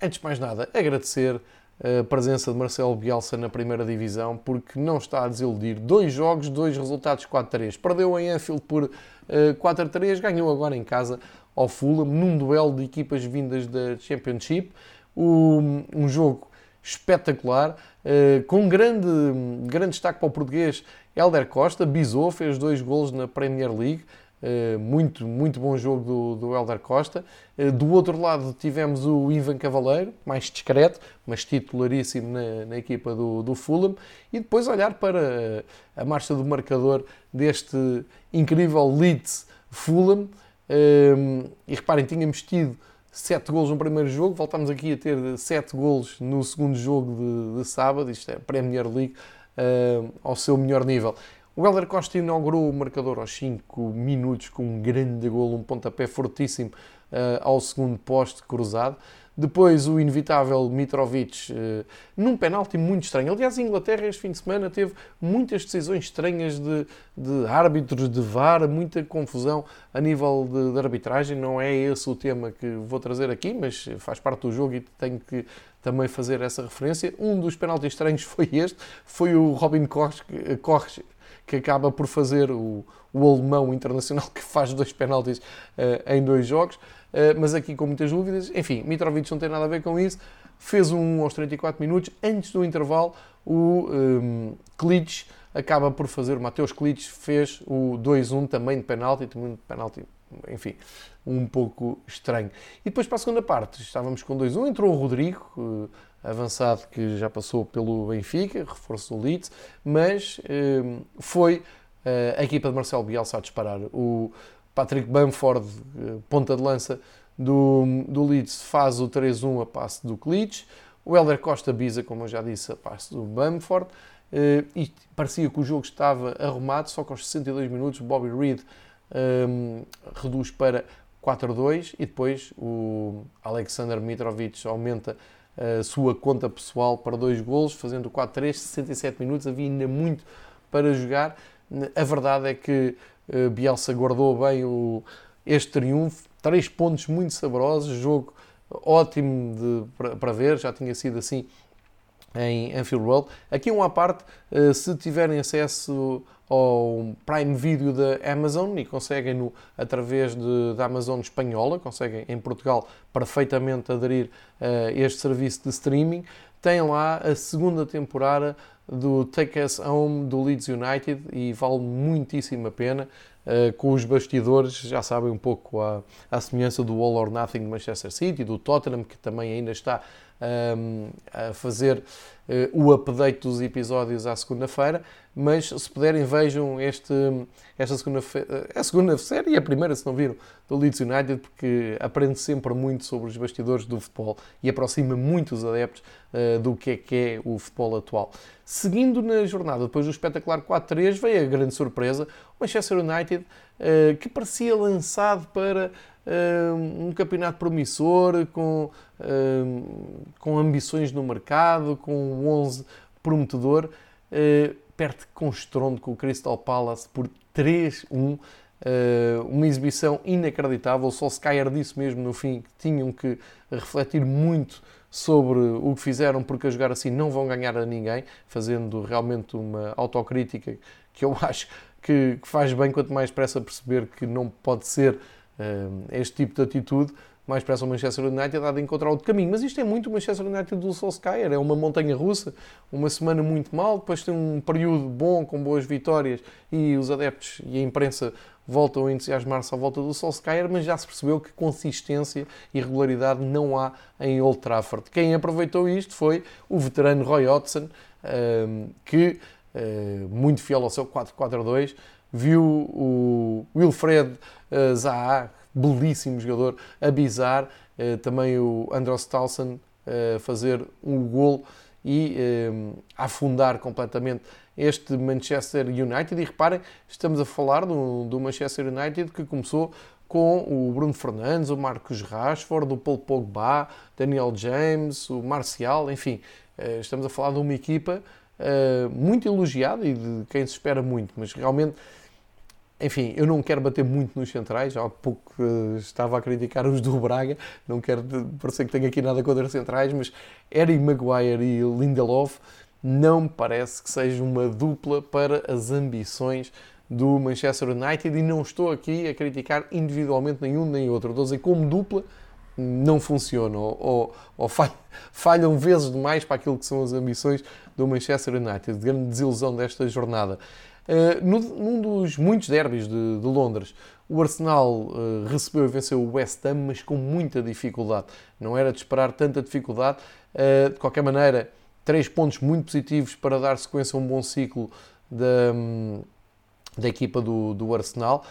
antes de mais nada, agradecer a presença de Marcelo Bielsa na primeira divisão, porque não está a desiludir. Dois jogos, dois resultados 4-3. Perdeu em Anfield por uh, eh, 4-3, ganhou agora em casa ao Fulham, num duelo de equipas vindas da Championship. Um, jogo espetacular, uh, com grande, grande destaque para o português Helder Costa. Bisou, fez dois golos na Premier League. Eh, muito, muito bom jogo do, do Helder Costa. Eh, do outro lado tivemos o Ivan Cavaleiro, mais discreto, mas titularíssimo na, na equipa do, do Fulham. E depois olhar para a marcha do marcador deste incrível Leeds Fulham. Eh, e reparem, tínhamos tido 7 golos no primeiro jogo, voltámos aqui a ter 7 golos no segundo jogo de, de sábado. Isto é Premier League ao seu melhor nível. O Helder Costa inaugurou o marcador aos 5 minutos com um grande golo, um pontapé fortíssimo uh, ao segundo poste cruzado. Depois o inevitável Mitrovic uh, num penalti muito estranho. Aliás, a Inglaterra este fim de semana teve muitas decisões estranhas de, de árbitros, de VAR, muita confusão a nível de, de, arbitragem. Não é esse o tema que vou trazer aqui, mas faz parte do jogo e tenho que também fazer essa referência. Um dos penaltis estranhos foi este, foi o Robin Koch, que acaba por fazer o, o alemão internacional que faz dois penaltis uh, em dois jogos, uh, mas aqui com muitas dúvidas. Enfim, Mitrovic não tem nada a ver com isso. Fez um aos 34 minutos. Antes do intervalo, o um, Klitsch acaba por fazer, o Mateus Klitsch fez o 2-1 também de penalti, também de penalti, enfim, um pouco estranho. E depois para a segunda parte, estávamos com 2-1, entrou o Rodrigo, uh, avançado que já passou pelo Benfica, reforço do Leeds, mas uh, foi uh, a equipa de Marcelo Bielsa a disparar. O Patrick Bamford, ponta de lança do, do Leeds, faz o 3-1 a passe do Klitsch. O Helder Costa Biza, como eu já disse, a passe do Bamford. e parecia que o jogo estava arrumado, só que aos 62 minutos Bobby Reed um, reduz para 4-2 e depois o Alexander Mitrovic aumenta a sua conta pessoal para dois golos, fazendo 4-3, 67 minutos, havia ainda muito para jogar. A verdade é que uh, Bielsa guardou bem o, este triunfo, três pontos muito saborosos, jogo ótimo de, para, para ver, já tinha sido assim em Anfield Road. Aqui uma parte, uh, se tiverem acesso ao Prime Video da Amazon e conseguem-no através de, da Amazon espanhola, conseguem em Portugal perfeitamente aderir a este serviço de streaming. Tem lá a segunda temporada do Take Us Home do Leeds United e vale muitíssimo a pena. Uh, com os bastidores, já sabem um pouco a, a semelhança do All or Nothing de Manchester City, do Tottenham, que também ainda está um, a fazer uh, o update dos episódios à segunda-feira, mas se puderem vejam este, esta segunda, eh, a segunda série e a primeira, se não viram, do Leeds United, porque aprende sempre muito sobre os bastidores do futebol e aproxima muito os adeptos uh, do que é que é o futebol atual. Seguindo na jornada, depois do espetacular 4-3, veio a grande surpresa, o Manchester United, que parecia lançado para um campeonato promissor, com, com ambições no mercado, com um 11 prometedor, uh, perde com estrondo com o Crystal Palace por 3-1. Uh, uma exibição inacreditável. O Solskjaer disse mesmo no fim que tinham que refletir muito sobre o que fizeram, porque a jogar assim não vão ganhar a ninguém, fazendo realmente uma autocrítica que eu acho que, que faz bem, quanto mais pressa perceber que não pode ser este tipo de atitude mais pressa o Manchester United há de encontrar outro caminho. Mas isto é muito o Manchester United do Solskjaer, é uma montanha russa, uma semana muito mal, depois tem um período bom, com boas vitórias, e os adeptos e a imprensa voltam a entusiasmar-se à volta do Solskjaer, mas já se percebeu que consistência e regularidade não há em Old Trafford. Quem aproveitou isto foi o veterano Roy Hodgson, que, muito fiel ao seu 4-4-2, viu o Wilfred uh, Zaha, belíssimo jogador, a bizar, uh, também o Andros Towson uh, fazer um gol e afundar completamente este Manchester United. E reparem, estamos a falar do, do Manchester United que começou com o Bruno Fernandes, o Marcos Rashford, o Paul Pogba, Daniel James, o Marcial, enfim, estamos a falar de uma equipa muito elogiada e de quem se espera muito, mas realmente enfim, eu não quero bater muito nos centrais, há pouco uh, estava a criticar os do Braga, não quero parecer que tenho aqui nada contra os centrais, mas Eric Maguire e Lindelof não me parece que seja uma dupla para as ambições do Manchester United e não estou aqui a criticar individualmente nenhum nem outro. Estou a dizer como dupla não funcionam ou, ou falham, falham vezes demais para aquilo que são as ambições do Manchester United. Grande desilusão desta jornada. Uh, num dos muitos derbys de, de Londres, o Arsenal uh, recebeu e venceu o West Ham, mas com muita dificuldade. Não era de esperar tanta dificuldade. Uh, de qualquer maneira, três pontos muito positivos para dar sequência a um bom ciclo da, da equipa do, do Arsenal.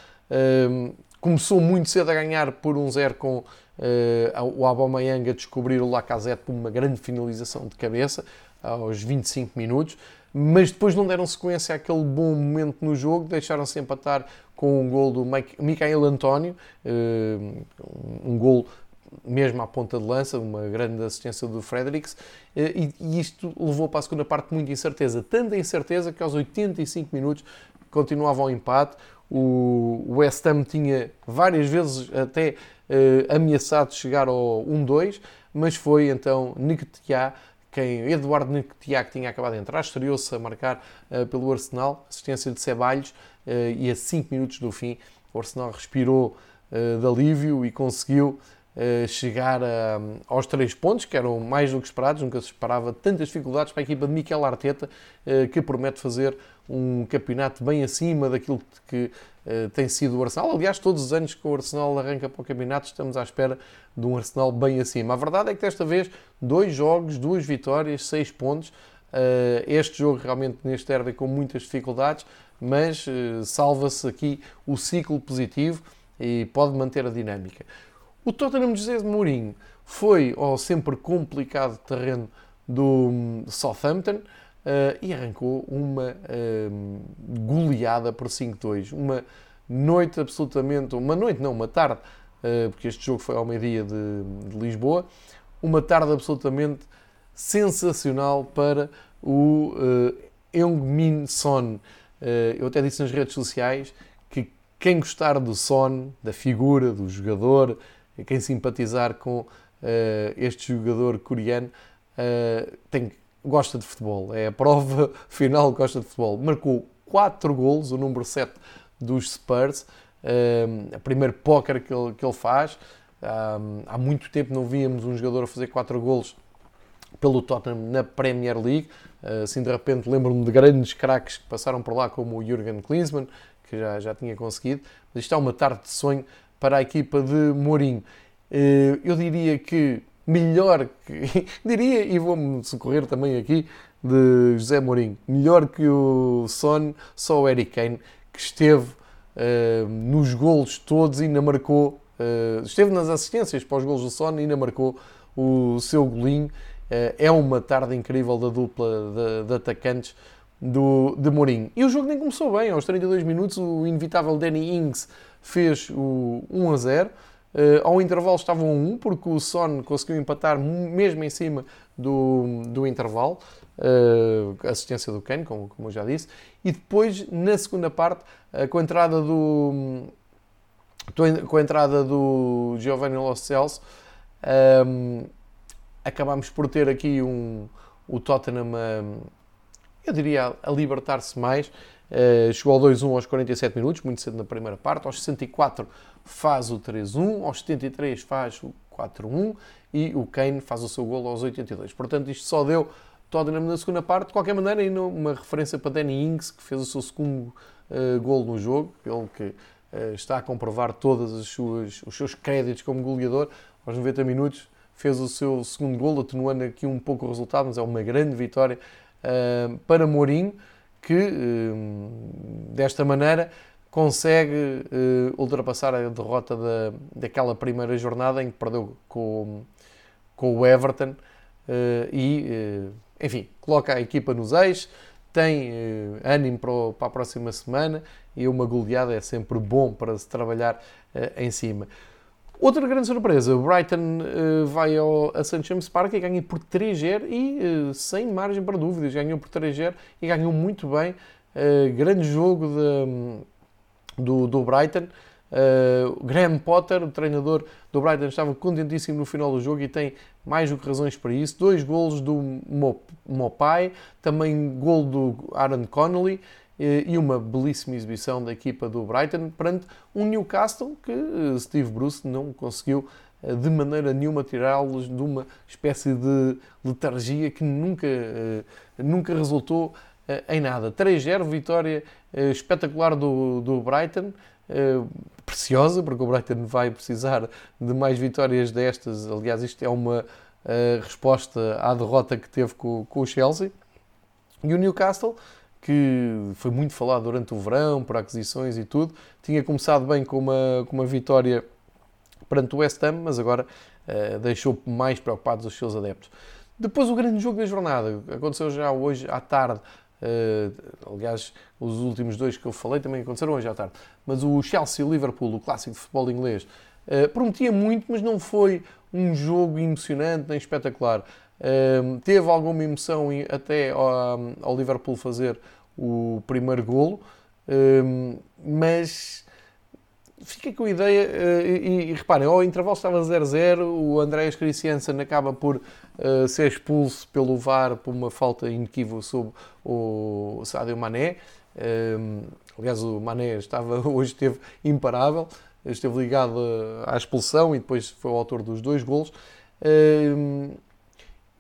começou muito cedo a ganhar por um zero com uh, o Aubameyang a descobrir o Lacazette por uma grande finalização de cabeça aos 25 minutos mas depois não deram sequência àquele bom momento no jogo, deixaram-se empatar com um gol do Michael António, eh, um gol mesmo à ponta de lança, uma grande assistência do Fredericks, e, e isto levou para a segunda parte muita incerteza. Tanta incerteza que aos 85 minutos continuava o empate. O West Ham tinha várias vezes até uh, ameaçado chegar ao 1-2, mas foi então Nketiah quem Eduardo que tinha acabado de entrar, estreou-se a marcar uh, pelo Arsenal, assistência de Ceballos, uh, e a 5 minutos do fim o Arsenal respirou uh, de alívio e conseguiu chegar a, aos três pontos, que eram mais do que esperados, nunca se esperava tantas dificuldades para a equipa de Miquel Arteta, que promete fazer um campeonato bem acima daquilo que tem sido o Arsenal. Aliás, todos os anos que o Arsenal arranca para o campeonato, estamos à espera de um Arsenal bem acima. A verdade é que desta vez, dois jogos, duas vitórias, seis pontos. este jogo realmente neste derby com muitas dificuldades, mas salva-se aqui o ciclo positivo e pode manter a dinâmica. O Tottenham de José de Mourinho foi ao sempre complicado terreno do hum, Southampton uh, e arrancou uma uh, goleada por 5-2. Uma noite absolutamente, uma noite não, uma tarde, uh, porque este jogo foi ao meio-dia de, de, Lisboa, uma tarde absolutamente sensacional para o uh, Heung-Min Son. eu até disse nas redes sociais que quem gostar do Son, da figura, do jogador, quem simpatizar com uh, este jogador coreano uh, tem, gosta de futebol. É a prova final gosta de futebol. Marcou 4 golos, o número 7 dos Spurs. Uh, a primeiro póquer que ele, que ele faz. há muito tempo não víamos um jogador a fazer 4 golos pelo Tottenham na Premier League. assim, de repente, lembro-me de grandes craques que passaram por lá, como o Jurgen Klinsmann, que já, já tinha conseguido. Mas isto é uma tarde de sonho para a equipa de Mourinho. Eh, eu diria que melhor que. diria, e vou-me socorrer também aqui, de José Mourinho, melhor que o Son, só o Eric Kane, que esteve uh, nos golos todos e ainda marcou. Uh, esteve nas assistências para os golos do Son e ainda marcou o seu golinho. É uma tarde incrível da dupla de, de atacantes do, de Mourinho. E o jogo nem começou bem. Aos 32 minutos, o inevitável Danny Ings fez o 1 a 0. Uh, ao intervalo estavam a 1, porque o Son conseguiu empatar mesmo em cima do, do intervalo. Uh, assistência do Kane, como, como eu já disse. E depois, na segunda parte, uh, com a entrada do com a entrada do Giovanni Los Celso, um, acabámos por ter aqui um, o Tottenham, eu diria, a libertar-se mais. Uh, chegou ao 2-1 aos 47 minutos, muito cedo na primeira parte. Aos 64 faz o 3-1, aos 73 faz o 4-1 e o Kane faz o seu gol aos 82. Portanto, isto só deu Tottenham na segunda parte. De qualquer maneira, ainda uma referência para Danny Ings, que fez o seu segundo uh, gol no jogo, ele que uh, está a comprovar todos os seus créditos como goleador. Aos 90 minutos fez o seu segundo gol, atenuando aqui um pouco o resultado, mas é uma grande vitória para Mourinho que hum, desta maneira consegue hum, ultrapassar a derrota da, daquela primeira jornada em que perdeu com, com o Everton e, enfim, coloca a equipa nos eixos, tem ânimo para, a próxima semana e uma goleada é sempre bom para se trabalhar em cima. Outra grande surpresa, o Brighton uh, vai ao, St. James Park e ganha por 3-0 e uh, sem margem para dúvidas, ganhou por 3-0 e ganhou muito bem. Uh, grande jogo de, do, do Brighton. Graham Potter, o treinador do Brighton, estava contentíssimo no final do jogo e tem mais do que razões para isso. Dois golos do Mopai, também gol do Aaron Connolly e uma belíssima exibição da equipa do Brighton perante um Newcastle que eh, Steve Bruce não conseguiu eh, de maneira nenhuma tirá-los de uma espécie de letargia que nunca, eh, nunca resultou em nada. 3-0, vitória espetacular do, do Brighton, preciosa, porque o Brighton vai precisar de mais vitórias destas. Aliás, isto é uma resposta à derrota que teve com, com o Chelsea. E o Newcastle que foi muito falado durante o verão, por aquisições e tudo. Tinha começado bem com uma, com uma vitória perante o West Ham, mas agora uh, deixou mais preocupados os seus adeptos. Depois o grande jogo da jornada, aconteceu já hoje à tarde, uh, aliás, os últimos dois que eu falei também aconteceram hoje à tarde, mas o Chelsea-Liverpool, o clássico de futebol inglês, prometia muito, mas não foi um jogo emocionante nem espetacular. Teve alguma emoção até ao, ao Liverpool fazer o primeiro golo, mas fica com a ideia, uh, e, e, reparem, ao intervalo estava 0-0, o Andreas Christiansen acaba por uh, ser expulso pelo VAR por uma falta inequívoca sobre o Sadio Mané. Uh, aliás, o Mané estava, hoje esteve imparável, esteve ligado à expulsão e depois foi o autor dos dois golos.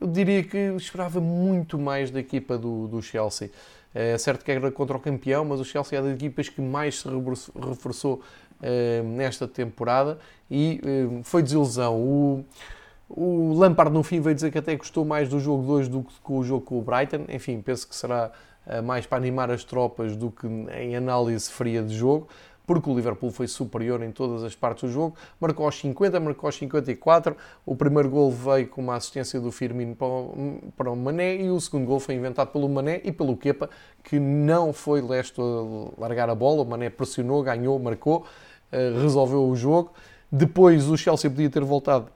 Eu diria que esperava muito mais da equipa do, do Chelsea. É certo que era contra o campeão, mas o Chelsea é das equipas que mais se reforçou uh, nesta temporada e uh, foi desilusão. O, o Lampard no fim veio dizer que até gostou mais do jogo 2 do que com o jogo com o Brighton. Enfim, penso que será uh, mais para animar as tropas do que em análise fria de jogo porque o Liverpool foi superior em todas as partes do jogo, marcou aos 50, marcou aos 54, o primeiro gol veio com uma assistência do Firmino para o Mané e o segundo gol foi inventado pelo Mané e pelo Kepa, que não foi lesto a largar a bola, o Mané pressionou, ganhou, marcou, eh, resolveu o jogo. Depois o Chelsea podia ter voltado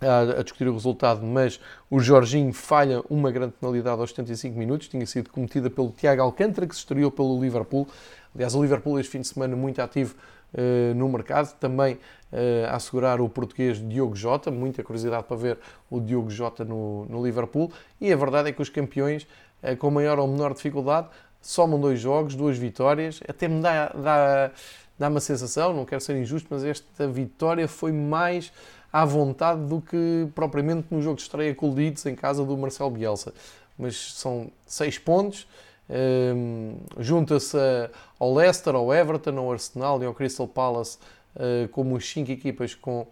a, discutir o resultado, mas o Jorginho falha uma grande penalidade aos 75 minutos, tinha sido cometida pelo Tiago Alcântara, que se estreou pelo Liverpool. Aliás, o Liverpool este fim de semana muito ativo uh, no mercado, também uh, a assegurar o português Diogo Jota, muita curiosidade para ver o Diogo Jota no, no Liverpool, e a verdade é que os campeões, uh, com maior ou menor dificuldade, somam dois jogos, duas vitórias, até me dá, dá, dá uma sensação, não quero ser injusto, mas esta vitória foi mais à vontade do que propriamente no jogo de estreia com o Leeds em casa do Marcelo Bielsa. Mas são seis pontos, um, Junta-se ao Leicester, ao Everton, ao Arsenal e ao Crystal Palace uh, como cinco equipas com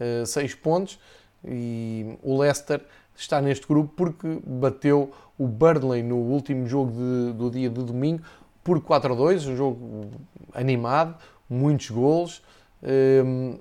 uh, seis pontos e o Leicester está neste grupo porque bateu o Burnley no último jogo de, do dia de domingo por 4 a 2, um jogo animado, muitos golos. Um,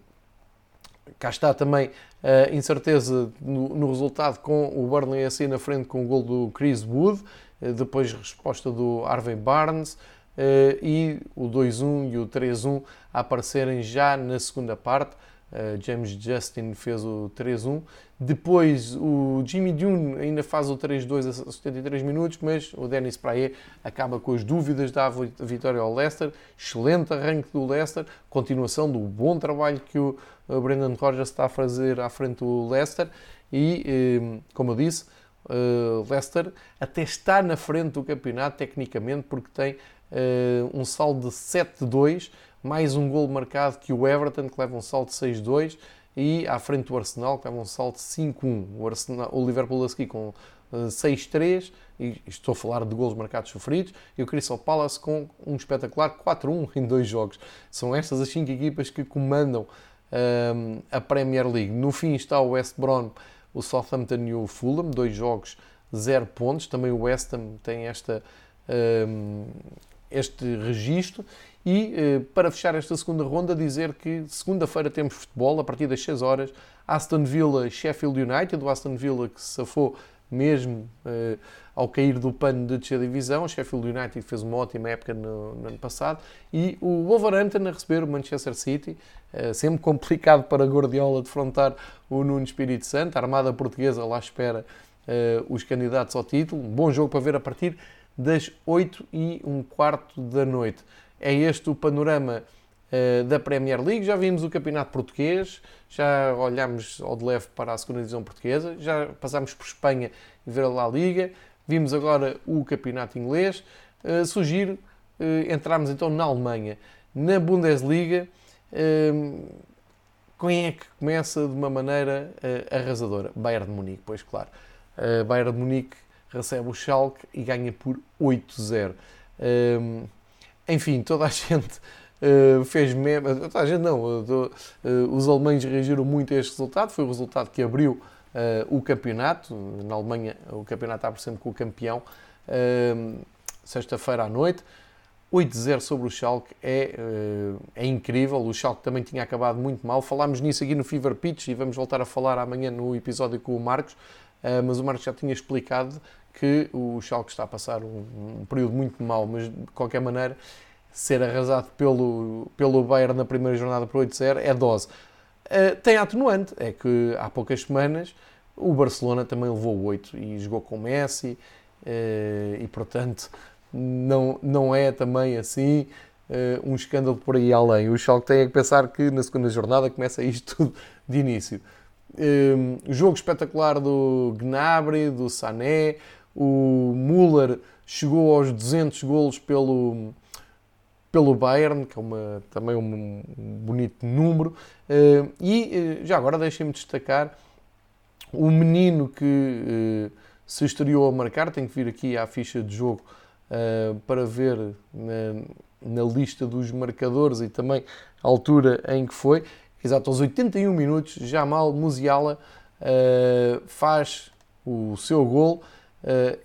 cá está também a incerteza no, no, resultado com o Burnley assim na frente com o gol do Chris Wood. Eh, depois resposta do Harvey Barnes eh, e o 2-1 e o 3-1 a aparecerem já na segunda parte. Eh, James Justin fez o 3-1. Depois o Jimmy Dune ainda faz o 3-2 a 73 minutos, mas o Dennis Praia acaba com as dúvidas da vitória ao Leicester. Excelente arranque do Leicester, continuação do bom trabalho que o Brendan Rodgers está a fazer à frente do Leicester. E, como eu disse, uh, Leicester até está na frente do campeonato tecnicamente porque tem uh, um saldo de 7-2, mais um gol marcado que o Everton que leva um saldo de 6-2 e à frente do Arsenal que leva um saldo de 5-1. O, Arsenal, o Liverpool a seguir com uh, eh, 6-3 e estou a falar de gols marcados sofridos e o Crystal Palace com um espetacular 4-1 em dois jogos. São estas as cinco equipas que comandam a Premier League. No fim está o West Brom o Southampton e o Fulham, dois jogos, zero pontos. Também o West Ham tem esta, um, este registro. E uh, para fechar esta segunda ronda, dizer que segunda-feira temos futebol, a partir das 6 horas, Aston Villa, Sheffield United, o Aston Villa que se safou mesmo uh, ao cair do pano de descer divisão. O Sheffield United fez uma ótima época no, no, ano passado. E o Wolverhampton a receber o Manchester City. Uh, sempre complicado para Guardiola defrontar o Nuno Espírito Santo. A Armada Portuguesa lá espera uh, os candidatos ao título. Um bom jogo para ver a partir das 8 e um quarto da noite. É este o panorama uh, da Premier League. Já vimos o Campeonato Português, já olhamos ao de leve para a segunda divisão portuguesa, já passámos por Espanha e ver a La Liga, vimos agora o Campeonato Inglês. Uh, sugiro uh, entrarmos então na Alemanha. Na Bundesliga, uh, quem é que começa de uma maneira arrasadora? Bayern de Munique, pois claro. Bayern de Munique recebe o Schalke e ganha por 8-0. Uh, enfim, toda a gente uh, fez meme. Toda a gente não. os alemães reagiram muito a este resultado. Foi o resultado que abriu o campeonato. Na Alemanha, o campeonato abre sempre com o campeão. Sexta-feira à noite. 8-0 sobre o Schalke é, eh, é incrível. O Schalke também tinha acabado muito mal. Falámos nisso aqui no Fever Pitch e vamos voltar a falar amanhã no episódio com o Marcos. Eh, mas o Marcos já tinha explicado que o Schalke está a passar um, período muito mau, mas de qualquer maneira ser arrasado pelo, pelo Bayern na primeira jornada por 8-0 é dose. Uh, tem atenuante, é que há poucas semanas o Barcelona também levou 8 e jogou com Messi uh, e, portanto, não, não é também assim uh, um escândalo por aí além. O Schalke tem que pensar que na segunda jornada começa isto tudo de início. Um, jogo espetacular do Gnabry, do Sané, o Müller chegou aos 200 golos pelo, pelo Bayern, que é uma, também um, bonito número. Uh, e uh, já agora deixem-me destacar o menino que uh, se estreou a marcar, tem que vir aqui à ficha de jogo para ver na, na, lista dos marcadores e também a altura em que foi. Exato, aos 81 minutos, Jamal Musiala faz o seu gol eh,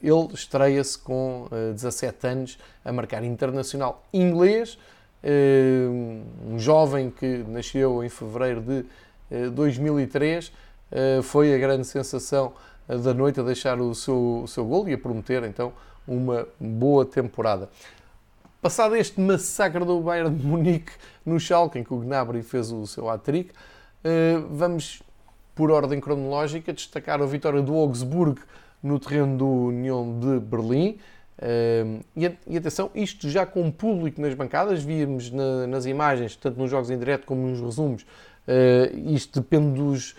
ele estreia-se com 17 eh, anos a marcar internacional inglês, eh, um jovem que nasceu em fevereiro de 2003, foi a grande sensação da noite a deixar o seu, o seu gol e a prometer então uma boa temporada. Passado este massacre do Bayern de Munique no Schalke, em que o Gnabry fez o seu hat-trick, vamos, por ordem cronológica, destacar a vitória do Augsburgo no terreno do União de Berlim. E, atenção, isto já com público nas bancadas, víamos na, nas imagens, tanto nos jogos em direto como nos resumos, uh, isto depende dos,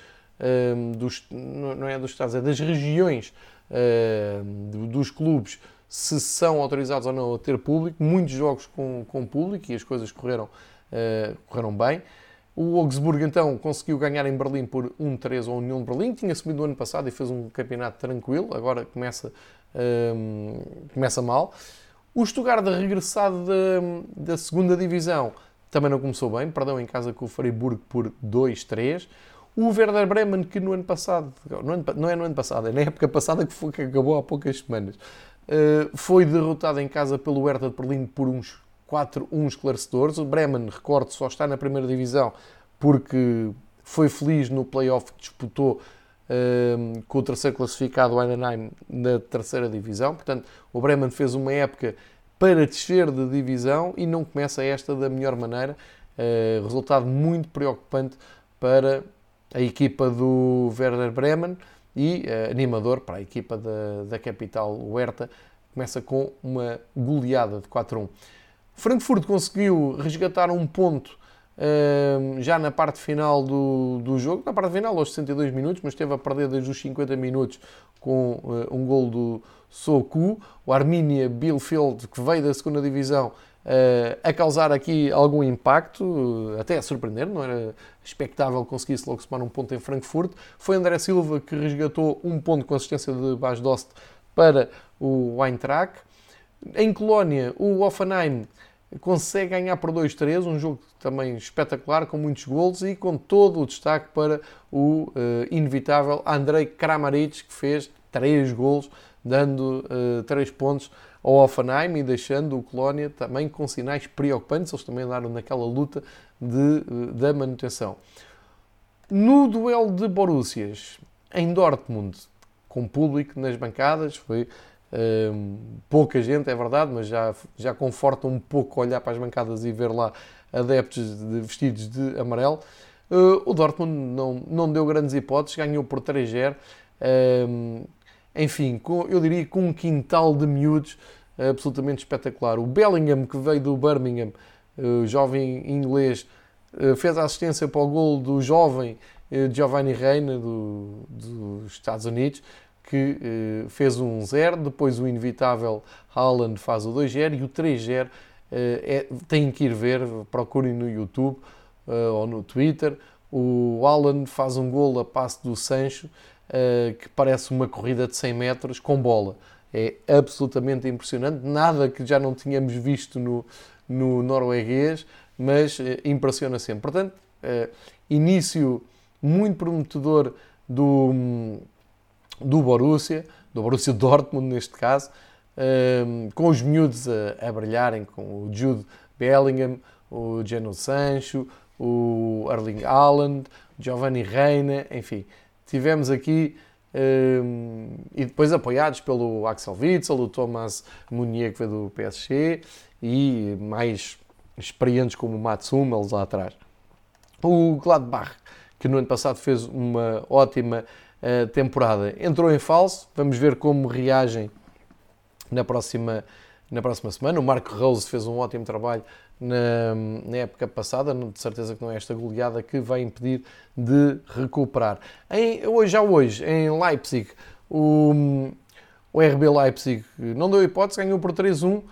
dos, não é dos estados, é das regiões dos clubes, se são autorizados ou não a ter público. Muitos jogos com, com público e as coisas correram, correram bem. O Augsburgo então conseguiu ganhar em Berlim por 1-3 ao União de Berlim. Tinha subido no ano passado e fez um campeonato tranquilo. Agora começa, um, começa mal. O Stuttgart, regressado da, da segunda divisão, também não começou bem. Perdeu em casa com o Freiburg por 2-3. O Werder Bremen, que no ano passado, não é no ano passado, é na época passada que, foi, que acabou há poucas semanas, uh, foi derrotado em casa pelo Hertha de Berlim por uns 4-1 esclarecedores. O Bremen, recordo, só está na primeira divisão porque foi feliz no playoff que disputou um, com o terceiro classificado, o Heidenheim, na terceira divisão. Portanto, o Bremen fez uma época para descer de divisão e não começa esta da melhor maneira. Uh, resultado muito preocupante para a equipa do Werder Bremen e uh, animador para a equipa da, da capital, o Hertha. Começa com uma goleada de 4-1. Frankfurt conseguiu resgatar um ponto uh, já na parte final do, do jogo, na parte final aos 62 minutos, mas esteve a perder desde os 50 minutos com uh, um gol do Soku, o Arminia Bielefeld, que veio da segunda divisão, uh, a causar aqui algum impacto, até a surpreender, não era expectável conseguisse logo somar um ponto em Frankfurt. Foi André Silva que resgatou um ponto com assistência de Bas Dost para o Eintracht. Em Colónia, o Offenheim consegue ganhar por 2-3, um jogo também espetacular, com muitos golos e com todo o destaque para o uh, inevitável Andrei Kramaric, que fez 3 golos, dando uh, eh, 3 pontos ao Offenheim e deixando o Colónia também com sinais preocupantes, eles também andaram naquela luta de, uh, da manutenção. No duelo de Borussias, em Dortmund, com público nas bancadas, foi pouca gente, é verdade, mas já, já conforta um pouco olhar para as bancadas e ver lá adeptos de, vestidos de amarelo. Uh, o Dortmund não, não deu grandes hipóteses, ganhou por 3-0. enfim, eu diria com um quintal de miúdos absolutamente espetacular. O Bellingham, que veio do Birmingham, uh, jovem inglês, uh, fez a assistência para o gol do jovem Giovanni Reina, do, dos Estados Unidos que uh, fez um 0, depois o inevitável Haaland faz o 2-0 e o 3-0 uh, eh, é, têm que ir ver, procurem no YouTube uh, ou no Twitter. O Haaland faz um gol a passe do Sancho que parece uma corrida de 100 metros com bola. É absolutamente impressionante, nada que já não tínhamos visto no, no norueguês, mas impressiona sempre. Portanto, início muito prometedor do do Borussia, do Borussia Dortmund neste caso, ehm, com os miúdos a, brilharem, com o Jude Bellingham, o Geno Sancho, o Erling Haaland, Giovanni Reina, enfim, tivemos aqui ehm, e depois apoiados pelo Axel Witsel, o Thomas Munier que veio do PSG e mais experientes como o Mats Hummels lá atrás. O Gladbach que no ano passado fez uma ótima uh, temporada. Entrou em falso, vamos ver como reagem na próxima, na próxima semana. O Marco Rose fez um ótimo trabalho na, na, época passada, de certeza que não é esta goleada que vai impedir de recuperar. Em, hoje, já hoje, em Leipzig, o, o RB Leipzig não deu hipótese, ganhou por 3-1 uh,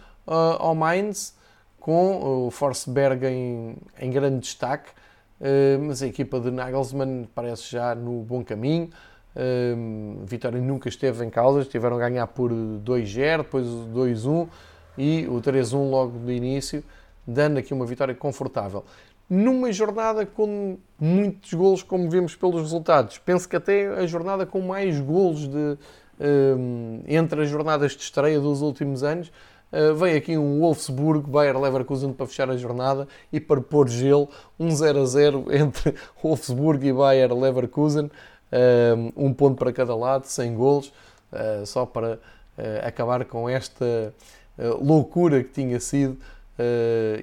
ao Mainz, com o Forsberg em, em grande destaque, uh, mas a equipa de Nagelsmann parece já no bom caminho. Uh, Vitória nunca esteve em causa, tiveram a ganhar por 2-0, depois 2-1 e o 3-1 logo do início, dando aqui uma vitória confortável. Numa jornada com muitos golos, como vimos pelos resultados, penso que até a jornada com mais golos de, entre as jornadas de estreia dos últimos anos, Uh, veio aqui um Wolfsburg, Bayer Leverkusen para fechar a jornada e para pôr gelo, um 0 a 0 entre Wolfsburg e Bayer Leverkusen, um ponto para cada lado, sem golos, uh, só para acabar com esta loucura que tinha sido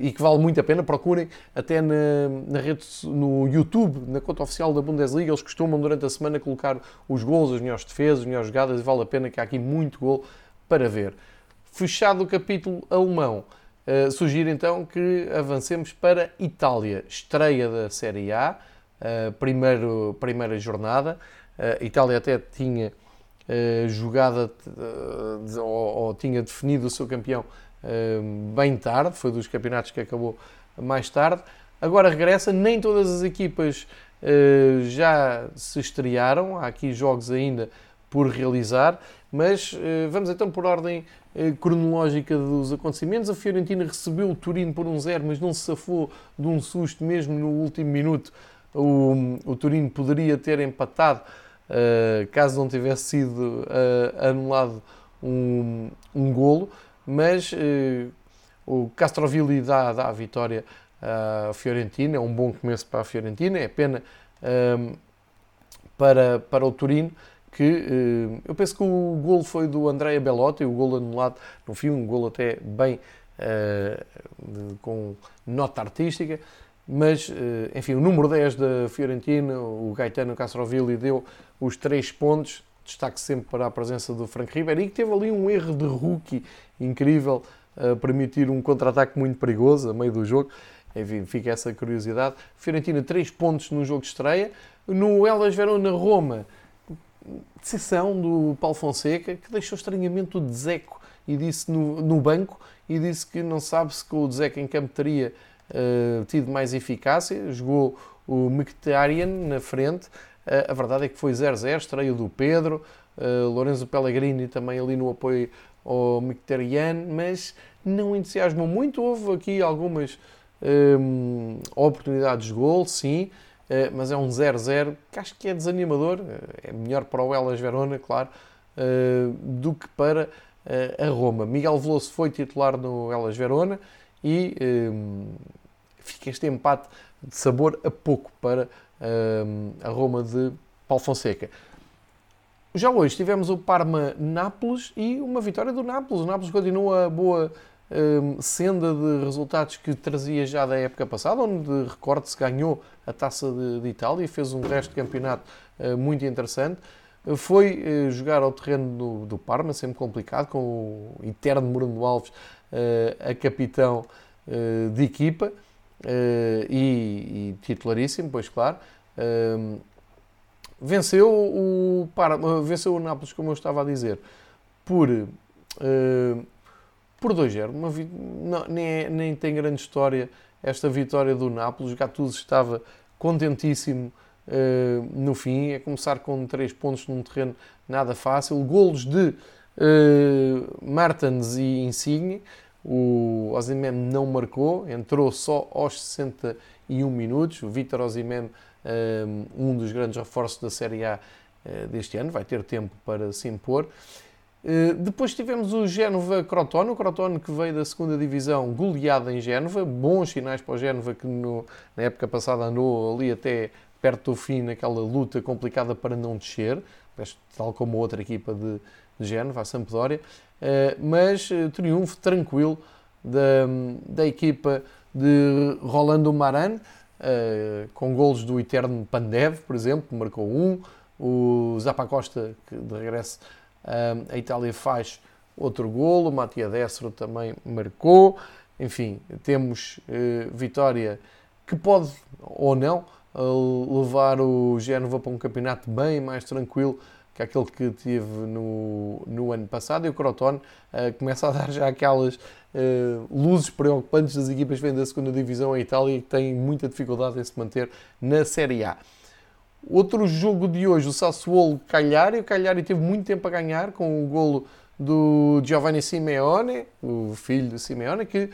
e que vale muito a pena. Procurem até na, na rede, no YouTube, na conta oficial da Bundesliga. Eles costumam durante a semana colocar os gols, as melhores defesas, as melhores jogadas e vale a pena que há aqui muito gol para ver. Fechado o capítulo alemão, uh, sugiro então que avancemos para Itália, estreia da Série A, uh, primeiro, primeira jornada. Uh, Itália até tinha jogada ou, ou tinha definido o seu campeão bem tarde, foi dos campeonatos que acabou mais tarde. Agora regressa, nem todas as equipas já se estrearam, há aqui jogos ainda por realizar, mas vamos então por ordem cronológica dos acontecimentos. A Fiorentina recebeu o Turino por um zero, mas não se safou de um susto mesmo no último minuto. O, o Turino poderia ter empatado caso não tivesse sido anulado um, um golo mas uh, o Castrovilli dá, dá a vitória à Fiorentina, é um bom começo para a Fiorentina, é pena ehm, para, para o Turino, que uh, eu penso que o golo foi do Andrea Bellotti, o golo anulado no fim, um golo até bem uh, com nota artística, mas enfim, o número 10 da Fiorentina, o Gaetano Castrovilli, deu os três pontos, destaque sempre para a presença do Frank Ribeiro e que teve ali um erro de rookie incrível a permitir um contra-ataque muito perigoso a meio do jogo. Enfim, fica essa curiosidade. Fiorentina, 3 pontos no jogo de estreia. No Elas Verona-Roma, decisão do Paulo Fonseca, que deixou estranhamente o Dzeko e disse no, no banco e disse que não sabe se com o Dzeko em campo teria uh, tido mais eficácia. Jogou o Mkhitaryan na frente. Uh, a verdade é que foi 0-0, estreia do Pedro. Uh, Lorenzo Pellegrini também ali no apoio ao Mkhitaryan, mas não entusiasmou muito. Houve aqui algumas hum, oportunidades de gol, sim, uh, mas é um 0-0 que acho que é desanimador. É melhor para o Elas Verona, claro, uh, do que para uh, a Roma. Miguel Veloso foi titular no Elas Verona e um, fica este empate de sabor a pouco para hum, a Roma de Paulo Fonseca. Já hoje tivemos o Parma-Nápoles e uma vitória do Nápoles. O Nápoles continua a boa um, senda de resultados que trazia já da época passada, onde, recorde-se, ganhou a Taça de, de, Itália e fez um resto de campeonato uh, muito interessante. Foi uh, jogar ao terreno do, do, Parma, sempre complicado, com o eterno Bruno Alves uh, a capitão de equipa e, e, titularíssimo, pois claro. Venceu o, para, venceu o Nápoles, como eu estava a dizer, por, uh, por 2-0. Nem, é, nem tem grande história esta vitória do Nápoles. Gattuso estava contentíssimo uh, no fim. É começar com 3 pontos num terreno nada fácil. Golos de uh, Martens e Insigne. O Osimhen não marcou, entrou só aos 61 minutos. O Vítor Osimhen um dos grandes reforços da Série A eh, deste ano, vai ter tempo para se impor. Eh, depois tivemos o Génova Crotone, o Crotone que veio da segunda divisão goleada em Génova, bons sinais para o Génova que no, na época passada andou ali até perto do fim naquela luta complicada para não descer, tal como outra equipa de, de Génova, a Sampdoria, eh, mas triunfo tranquilo da, da equipa de Rolando Maran, uh, com golos do eterno Pandev, por exemplo, marcou um, o Zappa Costa, que de regresso a Itália faz outro golo, o Matia Destro também marcou, enfim, temos vitória que pode ou não levar o Génova para um campeonato bem mais tranquilo que aquele que tive no, no ano passado. E o Crotone uh, começa a dar já aquelas uh, luzes preocupantes das equipas que vêm da segunda divisão em Itália e que têm muita dificuldade em se manter na Série A. Outro jogo de hoje, o Sassuolo Cagliari. O Cagliari teve muito tempo a ganhar com o golo do Giovanni Simeone, o filho de Simeone, que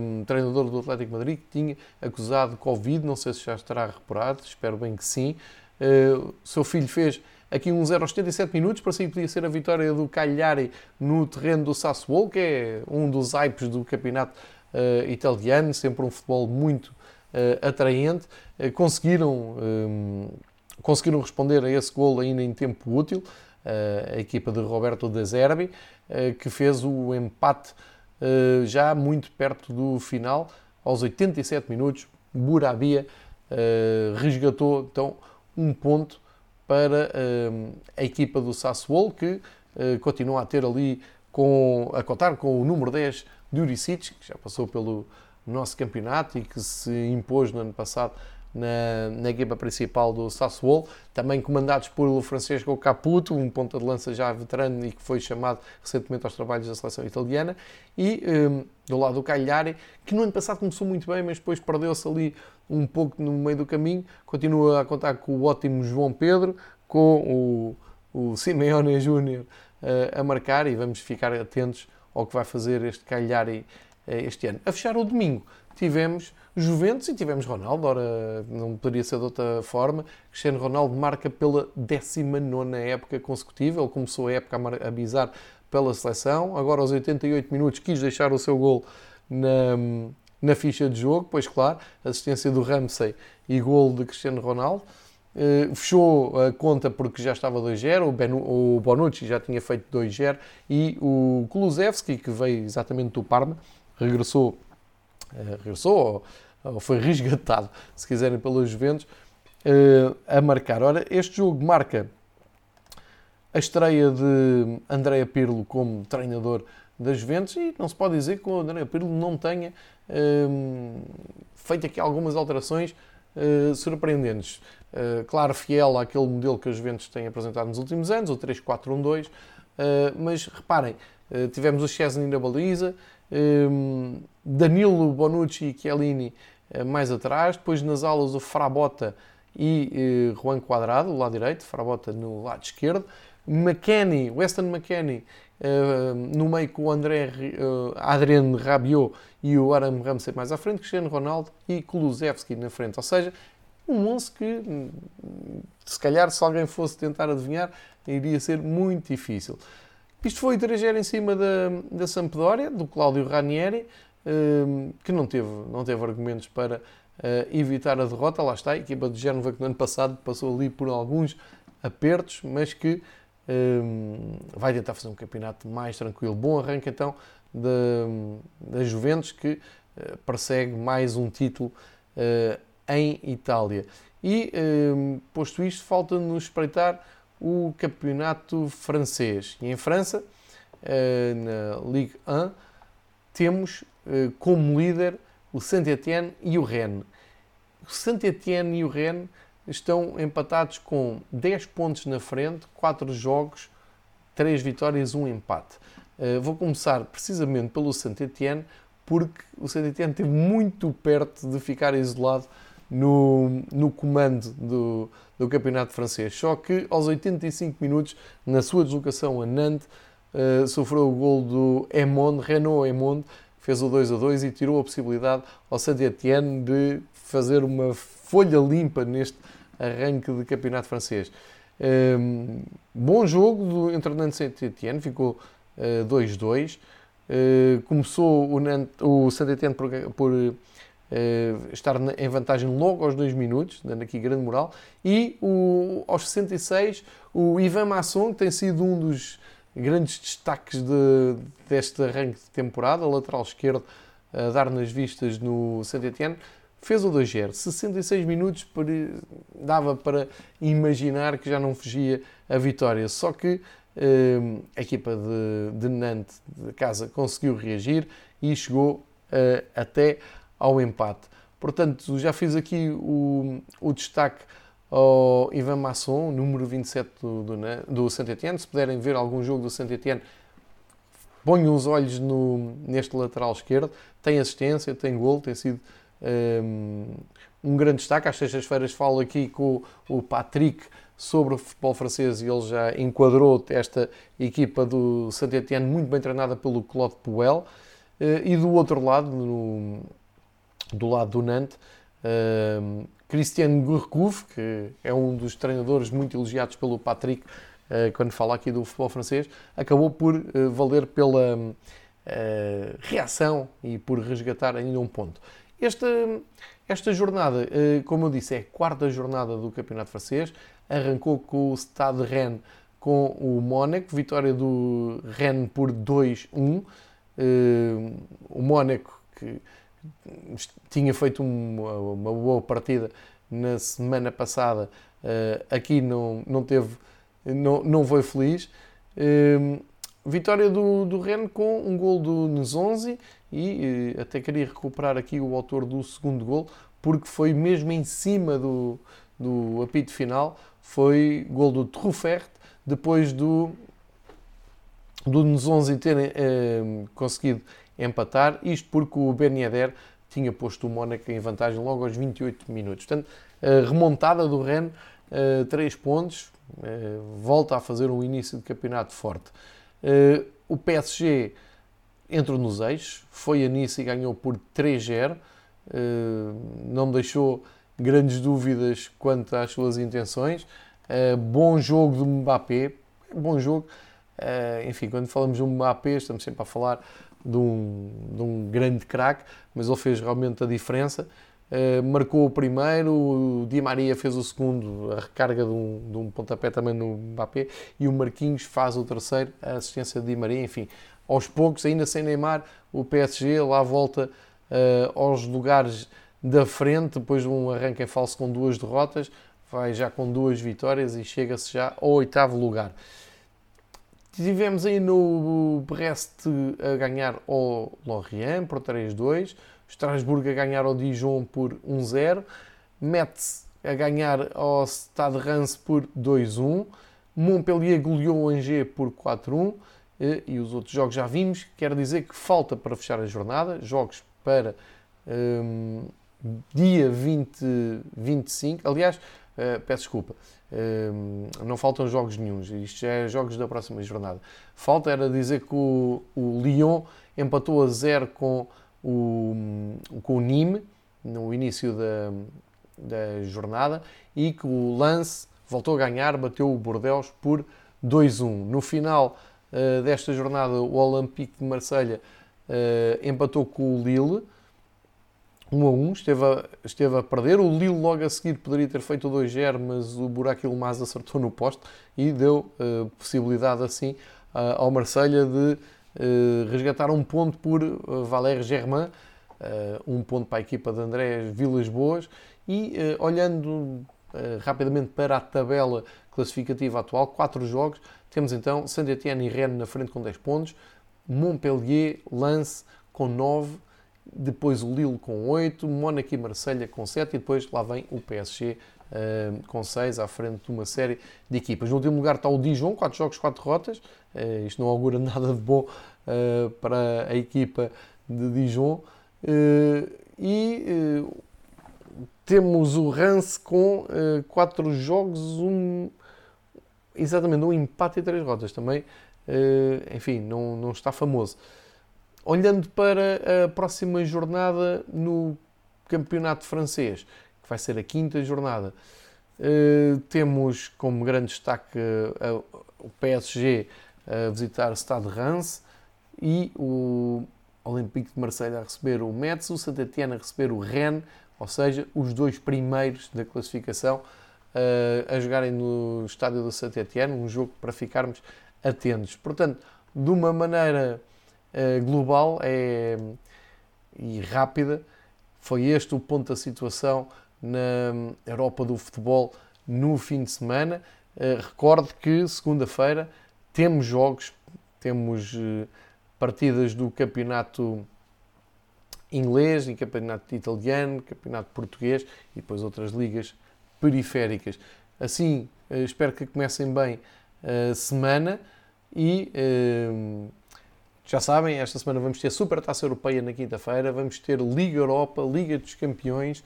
um, treinador do Atlético Madrid, que tinha acusado de Covid, não sei se já estará reparado, espero bem que sim. Uh, seu filho fez aqui um 0 aos 77 minutos, para si podia ser a vitória do Cagliari no terreno do Sassuolo, que é um dos hypes do campeonato uh, italiano, sempre um futebol muito uh, atraente. conseguiram, um, conseguiram responder a esse gol ainda em tempo útil, a equipa de Roberto De Zerbi, que fez o empate já muito perto do final, aos 87 minutos, Burabia resgatou então um ponto para eh, a equipa do Sassuolo, que continua a ter ali, com, a contar com o número 10 de Uricic, que já passou pelo nosso campeonato e que se impôs no ano passado na, na equipa principal do Sassuolo, também comandados por Francesco Caputo, um ponta de lança já veterano e que foi chamado recentemente aos trabalhos da seleção italiana, e um, do lado do Cagliari, que no ano passado começou muito bem, mas depois perdeu-se ali um pouco no meio do caminho, continua a contar com o ótimo João Pedro, com o, o Simeone Júnior uh, a marcar e vamos ficar atentos ao que vai fazer este Cagliari uh, este ano. A fechar o domingo tivemos Juventus e tivemos Ronaldo, ora não poderia ser de outra forma. Cristiano Ronaldo marca pela 19 época consecutiva, ele começou a época a bizar pela seleção, agora aos 88 minutos quis deixar o seu gol na, na ficha de jogo, pois claro, assistência do Ramsey e gol de Cristiano Ronaldo. Uh, fechou a conta porque já estava 2-0, o, o Bonucci já tinha feito 2-0 e o Kulusevski, que veio exatamente do Parma, regressou, uh, regressou ou foi resgatado, se quiserem, pelos Juventus, uh, a marcar. Ora, este jogo marca a estreia de Andrea Pirlo como treinador das Juventus e não se pode dizer que o Andrea Pirlo não tenha uh, feito aqui algumas alterações uh, surpreendentes. Uh, claro, fiel àquele modelo que os Juventus têm apresentado nos últimos anos, o 3-4-1-2, mas reparem, tivemos o Chesney na baliza, Danilo, Bonucci e Chiellini eh, mais atrás, depois nas aulas o Frabota e eh, Juan Quadrado, do lado direito, Frabota no lado esquerdo, McKenny, Weston McKenny uh, no meio com o André uh, Adrien Rabiot e o Aram Ramsey mais à frente, Cristiano Ronaldo e Kulusevski na frente. Ou seja, um 11 que, hum, se calhar, se alguém fosse tentar adivinhar, iria ser muito difícil. Isto foi 3 em cima da, da Sampdoria, do Cláudio Ranieri. Hum, que não teve, não teve argumentos para eh, evitar a derrota. Lá está, a equipa de Génova que no ano passado passou ali por alguns apertos, mas que hum, vai tentar fazer um campeonato mais tranquilo. Bom arranque então da, Juventus que uh, persegue mais um título uh, em Itália. E, hum, posto isto, falta-nos espreitar o campeonato francês. E em França, uh, na Ligue 1, temos como líder o Saint-Étienne e o Rennes. O Saint-Étienne e o Rennes estão empatados com 10 pontos na frente, 4 jogos, 3 vitórias, 1 empate. Eh, vou começar precisamente pelo Saint-Étienne, porque o Saint-Étienne esteve muito perto de ficar isolado no, no comando do, do campeonato francês. Só que aos 85 minutos, na sua deslocação a Nantes, uh, sofreu o gol do Emond, Renault Emond, fez o 2 a 2 e tirou a possibilidade ao Saint-Étienne de fazer uma folha limpa neste arranque de campeonato francês. Um, bom jogo do, entre Nantes e Saint-Étienne, ficou 2-2. Uh, uh, começou o, o Saint-Étienne por, por uh, estar em vantagem logo aos 2 minutos, dando aqui grande moral, e o, aos 66 o Ivan Masson, que tem sido um dos grandes destaques de, deste arranque de temporada, lateral esquerdo a dar nas vistas no Saint-Etienne, fez o 2-0. 66 minutos dava para imaginar que já não fugia a vitória. Só que uh, a equipa de, de Nantes, de casa, conseguiu reagir e chegou uh, até ao empate. Portanto, já fiz aqui o, o destaque ao Ivan Masson, número 27 do, do, do Saint-Etienne. Se puderem ver algum jogo do Saint-Etienne, ponham os olhos no, neste lateral esquerdo. Tem assistência, tem gol, tem sido um, um grande destaque. Às sextas-feiras falo aqui com o Patrick sobre o futebol francês e ele já enquadrou esta equipa do Saint-Etienne muito bem treinada pelo Claude Puel. Uh, e do outro lado, no, do lado do Nantes, uh, Christian Gourcuff, que é um dos treinadores muito elogiados pelo Patrick uh, quando fala aqui do futebol francês, acabou por uh, valer pela reação e por resgatar ainda um ponto. Esta, esta jornada, como eu disse, é a quarta jornada do Campeonato Francês, arrancou com o Stade Rennes com o Mónaco, vitória do Rennes por 2-1. o Mónaco que tinha feito uma, boa partida na semana passada, uh, aqui não, não teve, não, não foi feliz. Vitória do, do Rennes com um gol do Nzonzi e uh, até queria recuperar aqui o autor do segundo gol, porque foi mesmo em cima do, do apito final, foi gol do Truffert, depois do, do Nzonzi ter conseguido empatar, isto porque o Ben tinha posto o Mónaco em vantagem logo aos 28 minutos. Portanto, a remontada do Rennes, 3 pontos, volta a fazer um início de campeonato forte. O PSG entrou nos eixos, foi a Nice e ganhou por 3-0, não me deixou grandes dúvidas quanto às suas intenções. Bom jogo do Mbappé, bom jogo. Enfim, quando falamos um Mbappé, estamos sempre a falar de um, de um grande craque, mas ele fez realmente a diferença. Marcou o primeiro, o Di Maria fez o segundo, a recarga de um, de um pontapé também no Mbappé, e o Marquinhos faz o terceiro, a assistência de Di Maria. Enfim, aos poucos, ainda sem Neymar, o PSG lá volta uh, aos lugares da frente, depois de um arranque em falso com duas derrotas, vai já com duas vitórias e chega-se já ao oitavo lugar. Tivemos aí no Brest a ganhar ao Lorient por 3-2, Strasbourg a ganhar ao Dijon por 1-0, Metz a ganhar ao Stade Reims por 2-1, Montpellier goleou o Angers por 4-1 e os outros jogos já vimos, quer dizer que falta para fechar a jornada, jogos para um, dia 20, 25, aliás, uh, peço desculpa, não faltam jogos nenhums, isto já é jogos da próxima jornada. Falta era dizer que o, o Lyon empatou a zero com o, com o Nîmes no início da, da jornada e que o Lance voltou a ganhar, bateu o Bordeaux por 2-1. No final uh, desta jornada, o Olympique de Marselha uh, empatou com o Lille 1 a 1, esteve a, esteve a perder. O Lille logo a seguir poderia ter feito o 2-0, mas o Burak Ilmaz acertou no poste e deu uh, possibilidade assim ao Marselha de resgatar um ponto por Valéry Germain, um ponto para a equipa de André Vilas Boas. E olhando rapidamente para a tabela classificativa atual, 4 jogos, temos então Saint-Etienne e Rennes na frente com 10 pontos, Montpellier, Lance com 9 depois o Lille com 8, Mónaco e Marselha com 7 e depois lá vem o PSG uh, com 6 à frente de uma série de equipas. No último lugar está o Dijon, 4 jogos, 4 derrotas. Uh, isto não augura nada de bom uh, para a equipa de Dijon. e temos o Rance com 4 jogos, um, exatamente um empate e 3 derrotas também. enfim, não, não está famoso. Olhando para a próxima jornada no Campeonato Francês, que vai ser a quinta jornada, uh, temos como grande destaque o PSG a visitar o Stade Reims e o Olympique de Marseille a receber o Metz, o Saint-Etienne a receber o Rennes, ou seja, os dois primeiros da classificação uh, a jogarem no estádio do Saint-Etienne, um jogo para ficarmos atentos. Portanto, de uma maneira uh, global é, e rápida, foi este o ponto da situação na Europa do futebol no fim de semana. Uh, recorde que segunda-feira temos jogos, temos partidas do campeonato inglês, e campeonato italiano, campeonato português e depois outras ligas periféricas. Assim, uh, espero que comecem bem a semana e já sabem, esta semana vamos ter Super Taça Europeia na quinta-feira, vamos ter Liga Europa, Liga dos Campeões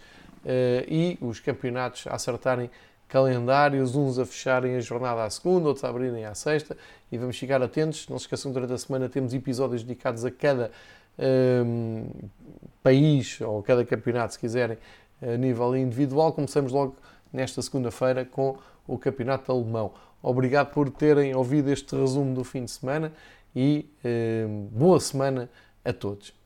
e os campeonatos a acertarem calendários, uns a fecharem a jornada à segunda, outros a abrirem à sexta e vamos ficar atentos. Não se esqueçam, durante a semana temos episódios dedicados a cada um, país ou cada campeonato, se quiserem, a nível individual. Começamos logo nesta segunda-feira com o campeonato alemão. Obrigado por terem ouvido este resumo do fim de semana e eh, boa semana a todos.